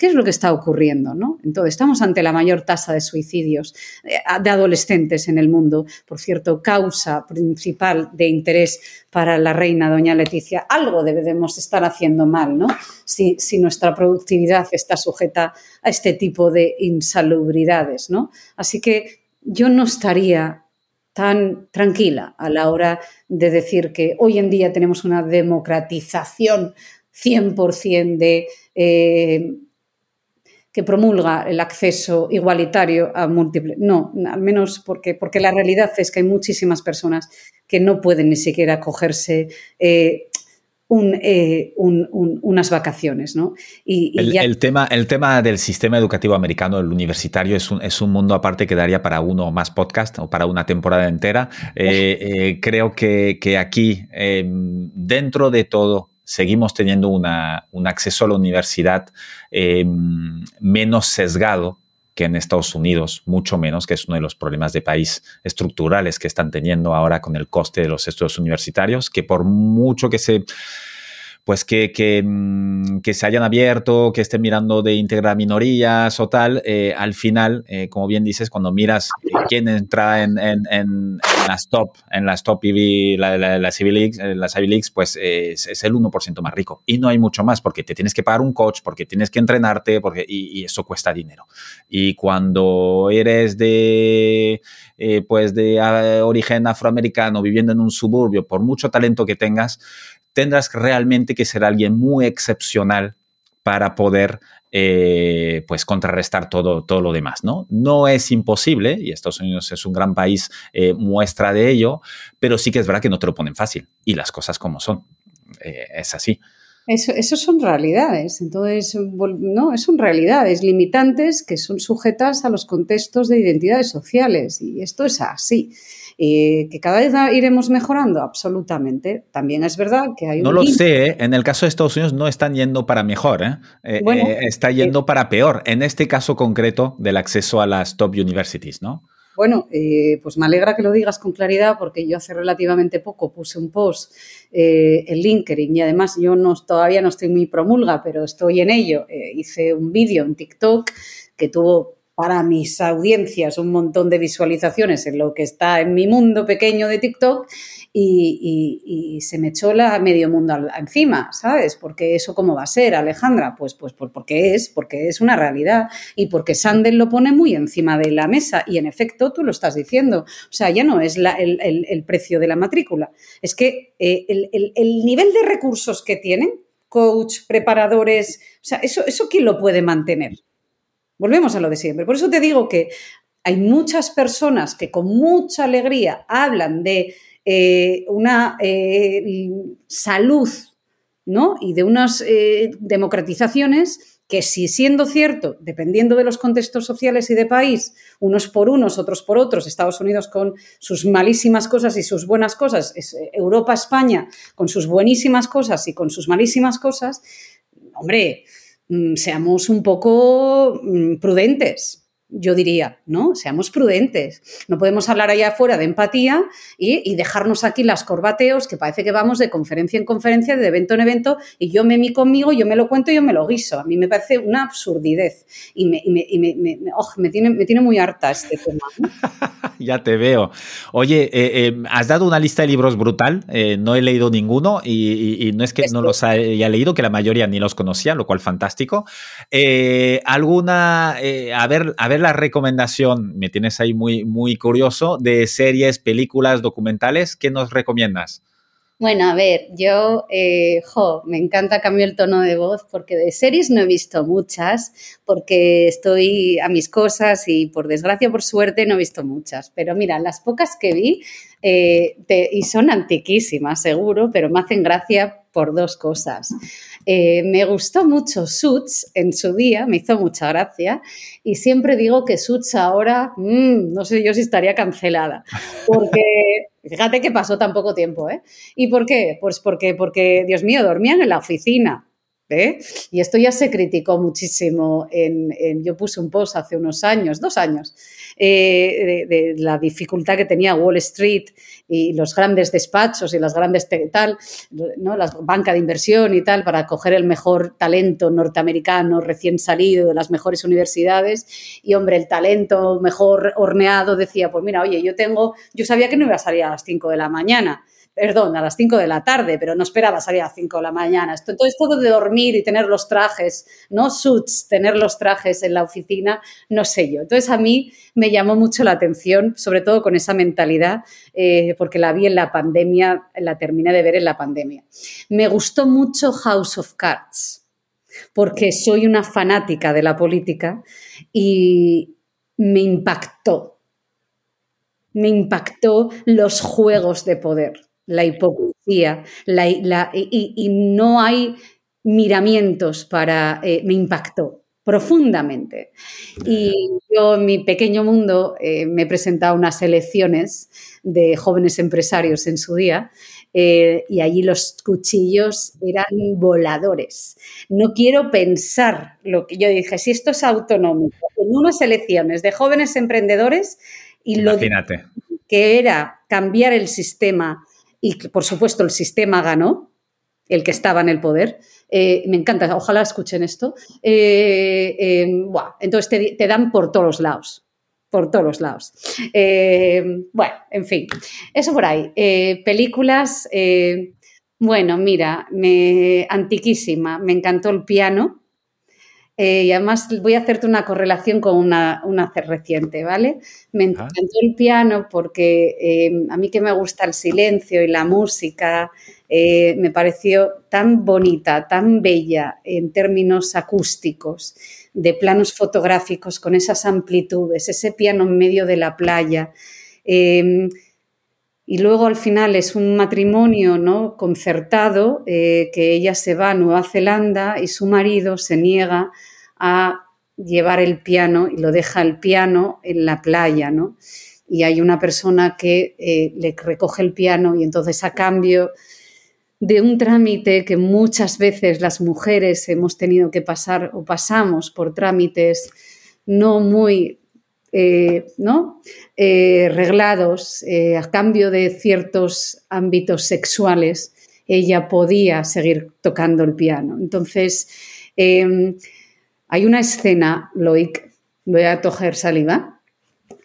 ¿Qué es lo que está ocurriendo? ¿no? Entonces, estamos ante la mayor tasa de suicidios eh, de adolescentes en el mundo. Por cierto, causa principal de interés para la reina doña Leticia. Algo debemos estar haciendo mal, ¿no? Si, nuestra productividad está sujeta a este tipo de insalubridades, ¿no? Así que yo no estaría tan tranquila a la hora de decir que hoy en día tenemos una democratización 100% de eh, que promulga el acceso igualitario a múltiples. No, al menos porque, porque la realidad es que hay muchísimas personas que no pueden ni siquiera cogerse eh, eh, unas vacaciones. ¿no? Y, el, tema, el tema del sistema educativo americano, el universitario, es un, es un mundo aparte que daría para uno o más podcast o para una temporada entera. Eh, creo que, que aquí, dentro de todo, seguimos teniendo un acceso a la universidad eh, menos sesgado que en Estados Unidos, mucho menos, que es uno de los problemas de país estructurales que están teniendo ahora con el coste de los estudios universitarios, que por mucho que se pues que, mm, que, se hayan abierto, que estén mirando de integrar minorías o tal, eh, al final, eh, como bien dices, cuando miras quién entra en, en, en, las top, en las top y la, la, la, Civil Leagues, eh, la Civil Leagues, pues es, es, el 1% más rico. Y no hay mucho más, porque te tienes que pagar un coach, porque tienes que entrenarte, porque, y, eso cuesta dinero. Y cuando eres de, pues de origen afroamericano, viviendo en un suburbio, por mucho talento que tengas, tendrás realmente que ser alguien muy excepcional para poder eh, pues contrarrestar todo, todo lo demás, ¿no? No es imposible, y Estados Unidos es un gran país, eh, muestra de ello, pero sí que es verdad que no te lo ponen fácil, y las cosas como son. Eh, es así. Eso, son realidades, entonces, no, son realidades limitantes que son sujetas a los contextos de identidades sociales, y esto es así. Eh, que cada vez iremos mejorando, absolutamente. También es verdad que hay un. No lo sé, ¿eh? en el caso de Estados Unidos no están yendo para mejor, ¿eh? está yendo para peor, en este caso concreto del acceso a las top universities, ¿no? Bueno, pues me alegra que lo digas con claridad porque yo hace relativamente poco puse un post en LinkedIn y además yo no, todavía no estoy muy promulga, pero estoy en ello. hice un vídeo en TikTok que tuvo para mis audiencias un montón de visualizaciones en lo que está en mi mundo pequeño de TikTok y, se me echó la medio mundo encima, ¿sabes? Porque eso cómo va a ser, Alejandra, pues, pues, porque es, porque es una realidad y porque Sandel lo pone muy encima de la mesa y en efecto tú lo estás diciendo, o sea, ya no es el, precio de la matrícula, es que eh, el, nivel de recursos que tienen, coach, preparadores, o sea, eso, eso quién lo puede mantener. Volvemos a lo de siempre. Por eso te digo que hay muchas personas que con mucha alegría hablan de eh, una eh, salud ¿no? y de unas eh, democratizaciones que si siendo cierto, dependiendo de los contextos sociales y de país, unos por unos, otros por otros, Estados Unidos con sus malísimas cosas y sus buenas cosas, Europa, España con sus buenísimas cosas y con sus malísimas cosas, hombre, seamos un poco mm, prudentes, yo diría, ¿no? Seamos prudentes. No podemos hablar allá afuera de empatía y, dejarnos aquí las corbateos, que parece que vamos de conferencia en conferencia, de evento en evento, y yo me mi conmigo, yo me lo cuento y yo me lo guiso. A mí me parece una absurdidez y me, me, tiene, me tiene muy harta este tema. ya te veo. Oye, eh, eh, has dado una lista de libros brutal, eh, no he leído ninguno y, no es que no los haya leído, que la mayoría ni los conocía, lo cual fantástico. ¿Alguna, a ver, a ver la recomendación, me tienes ahí muy, muy curioso, de series, películas, documentales, ¿qué nos recomiendas? Bueno, a ver, yo, eh, jo, me encanta cambiar el tono de voz porque de series no he visto muchas, porque estoy a mis cosas y por desgracia por suerte no he visto muchas. Pero mira, las pocas que vi, eh, y son antiquísimas seguro, pero me hacen gracia por dos cosas. Eh, me gustó mucho Suits en su día, me hizo mucha gracia, y siempre digo que Suits ahora, mm, no sé yo si estaría cancelada, porque fíjate que pasó tan poco tiempo, ¿eh? ¿Y por qué? Pues porque, porque, Dios mío, dormían en la oficina, y esto ya se criticó muchísimo. En, yo puse un post hace unos años, dos años, eh, de, la dificultad que tenía Wall Street y los grandes despachos y las grandes tal, ¿no? la banca de inversión y tal, para coger el mejor talento norteamericano recién salido de las mejores universidades. Y hombre, el talento mejor horneado decía, pues mira, oye, yo tengo, yo sabía que no iba a salir a las 5 de la mañana perdón, a las 5 de la tarde, pero no esperaba salir a las 5 de la mañana. Entonces, todo de dormir y tener los trajes, no suits, tener los trajes en la oficina, no sé yo. Entonces, a mí me llamó mucho la atención, sobre todo con esa mentalidad, eh, porque la vi en la pandemia, la terminé de ver en la pandemia. Me gustó mucho House of Cards, porque soy una fanática de la política y me impactó me impactó los juegos de poder la hipocresía, la, y, no hay miramientos para... Eh, me impactó profundamente. Y yo en mi pequeño mundo eh, me he presentado unas elecciones de jóvenes empresarios en su día eh, y allí los cuchillos eran voladores. No quiero pensar lo que yo dije, si esto es autonómico, en unas elecciones de jóvenes emprendedores y lo que era cambiar el sistema y por supuesto el sistema ganó, el que estaba en el poder. Eh, me encanta, ojalá escuchen esto. Eh, eh, entonces te, dan por todos lados, por todos lados. bueno, en fin, eso por ahí. películas, bueno, mira, me, antiquísima, me encantó el piano. Eh, y además voy a hacerte una correlación con una, una reciente, ¿vale? Me encantó el piano porque eh, a mí que me gusta el silencio y la música, eh, me pareció tan bonita, tan bella en términos acústicos, de planos fotográficos con esas amplitudes, ese piano en medio de la playa. Em, y luego al final es un matrimonio ¿no? concertado, que ella se va a Nueva Zelanda y su marido se niega a llevar el piano y lo deja el piano en la playa, ¿no? Y hay una persona que eh, le recoge el piano y entonces a cambio de un trámite que muchas veces las mujeres hemos tenido que pasar o pasamos por trámites no muy eh, ¿no? Eh, reglados, a cambio de ciertos ámbitos sexuales, ella podía seguir tocando el piano. Entonces, em, hay una escena, Loic, voy a tojer saliva,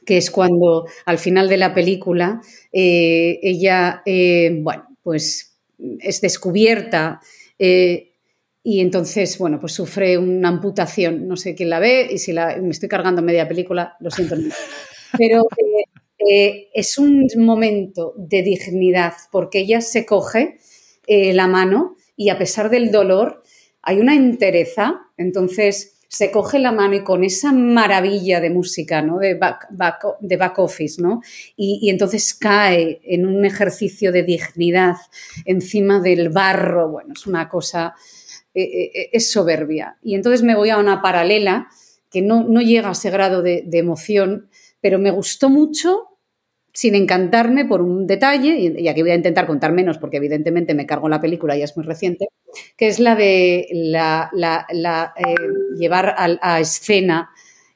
que es cuando al final de la película eh, ella, eh, bueno, pues es descubierta eh, y entonces, bueno, pues sufre una amputación. No sé quién la ve y si la, me estoy cargando media película, lo siento. Pero es un momento de dignidad porque ella se coge la mano y a pesar del dolor hay una entereza. Entonces, se coge la mano y con esa maravilla de música, ¿no? De back, de back office, ¿no? Y, entonces cae en un ejercicio de dignidad encima del barro, bueno, es una cosa, eh, eh, eh, es soberbia. Y entonces me voy a una paralela que no, llega a ese grado de, de emoción, pero me gustó mucho sin encantarme por un detalle, y aquí voy a intentar contar menos porque evidentemente me cargo la película, ya es muy reciente, que es la de la, eh, llevar a, escena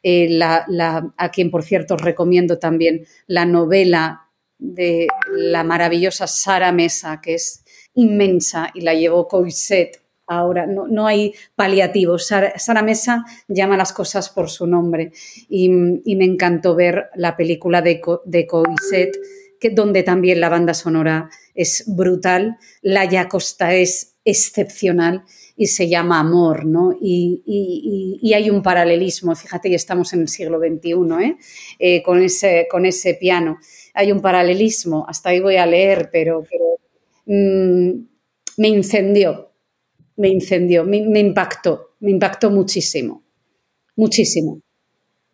eh, a quien, por cierto, os recomiendo también la novela de la maravillosa Sara Mesa, que es inmensa y la llevó Coiset ahora, no, hay paliativos. Sara, Mesa llama las cosas por su nombre y, me encantó ver la película de, de Coiset, que, donde también la banda sonora es brutal, la Costa es excepcional y se llama Amor, ¿no? Y, hay un paralelismo, fíjate, y estamos en el siglo XXI, ¿eh? Eh, con, ese, con ese piano. Hay un paralelismo, hasta ahí voy a leer, pero, pero mm, me incendió, me incendió, me, impactó, me impactó muchísimo, muchísimo.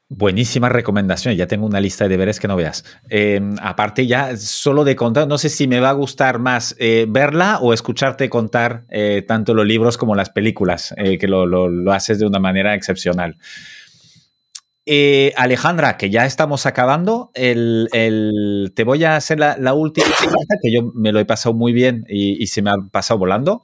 Buenísima recomendación, ya tengo una lista de deberes que no veas. Eh, aparte ya, solo de contar, no sé si me va a gustar más eh, verla o escucharte contar eh, tanto los libros como las películas, que lo, lo, lo, haces de una manera excepcional. Alejandra, que ya estamos acabando, el, el, te voy a hacer la, la última pregunta, que yo me lo he pasado muy bien y, y se me ha pasado volando.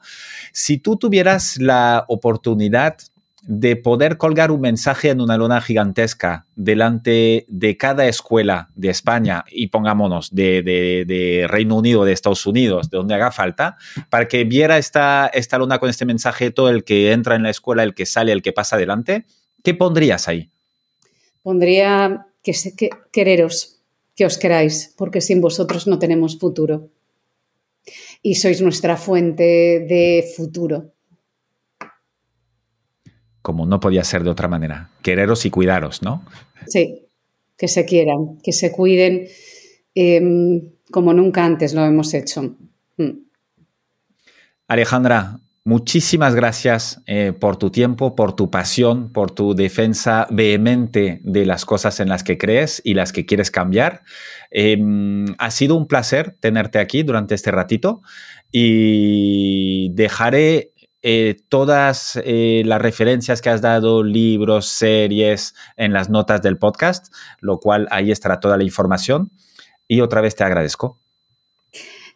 Si tú tuvieras la oportunidad de poder colgar un mensaje en una lona gigantesca delante de cada escuela de España y pongámonos de, de, de, Reino Unido, de Estados Unidos, de donde haga falta, para que viera esta, esta lona con este mensaje todo el que entra en la escuela, el que sale, el que pasa adelante, ¿qué pondrías ahí? Pondría que, que quereros, que os queráis, porque sin vosotros no tenemos futuro. Y sois nuestra fuente de futuro como no podía ser de otra manera. Quereros y cuidaros, ¿no? Sí, que se quieran, que se cuiden eh, como nunca antes lo hemos hecho. Mm. Alejandra, muchísimas gracias eh, por tu tiempo, por tu pasión, por tu defensa vehemente de las cosas en las que crees y las que quieres cambiar. Eh, ha sido un placer tenerte aquí durante este ratito y dejaré eh, todas eh, las referencias que has dado, libros, series, en las notas del podcast, lo cual ahí estará toda la información. Y otra vez te agradezco.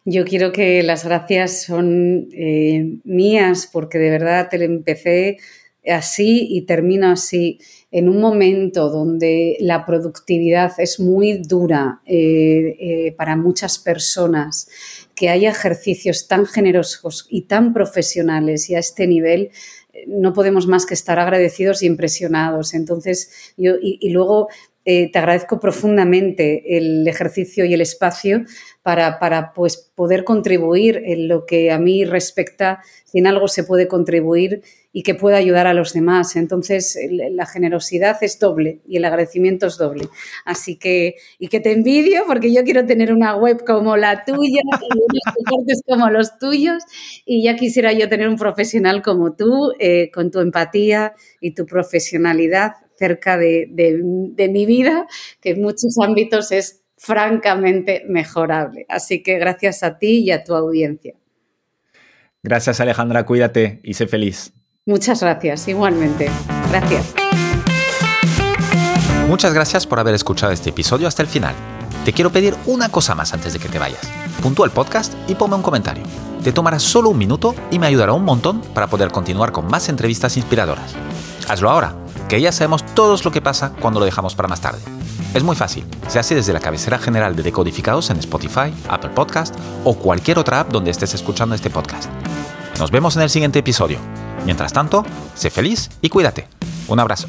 Yo quiero que las gracias son eh, mías porque de verdad te empecé así y termino así, en un momento donde la productividad es muy dura eh, eh, para muchas personas, que haya ejercicios tan generosos y tan profesionales y a este nivel, no podemos más que estar agradecidos y impresionados. Entonces, yo, y luego eh, te agradezco profundamente el ejercicio y el espacio para, para pues, poder contribuir en lo que a mí respecta, si en algo se puede contribuir y que pueda ayudar a los demás. Entonces, la generosidad es doble y el agradecimiento es doble. Así que, y que te envidio porque yo quiero tener una web como la tuya, unos como los tuyos, y ya quisiera yo tener un profesional como tú, eh, con tu empatía y tu profesionalidad cerca de, de, de mi vida, que en muchos ámbitos es francamente mejorable. Así que gracias a ti y a tu audiencia. Gracias Alejandra, cuídate y sé feliz. Muchas gracias, igualmente. Gracias. Muchas gracias por haber escuchado este episodio hasta el final. Te quiero pedir una cosa más antes de que te vayas. Puntúa el podcast y ponme un comentario. Te tomará solo un minuto y me ayudará un montón para poder continuar con más entrevistas inspiradoras. Hazlo ahora, que ya sabemos todos lo que pasa cuando lo dejamos para más tarde. Es muy fácil, se hace desde la cabecera general de Decodificados en Spotify, Apple Podcast o cualquier otra app donde estés escuchando este podcast. Nos vemos en el siguiente episodio. Mientras tanto, sé feliz y cuídate. Un abrazo.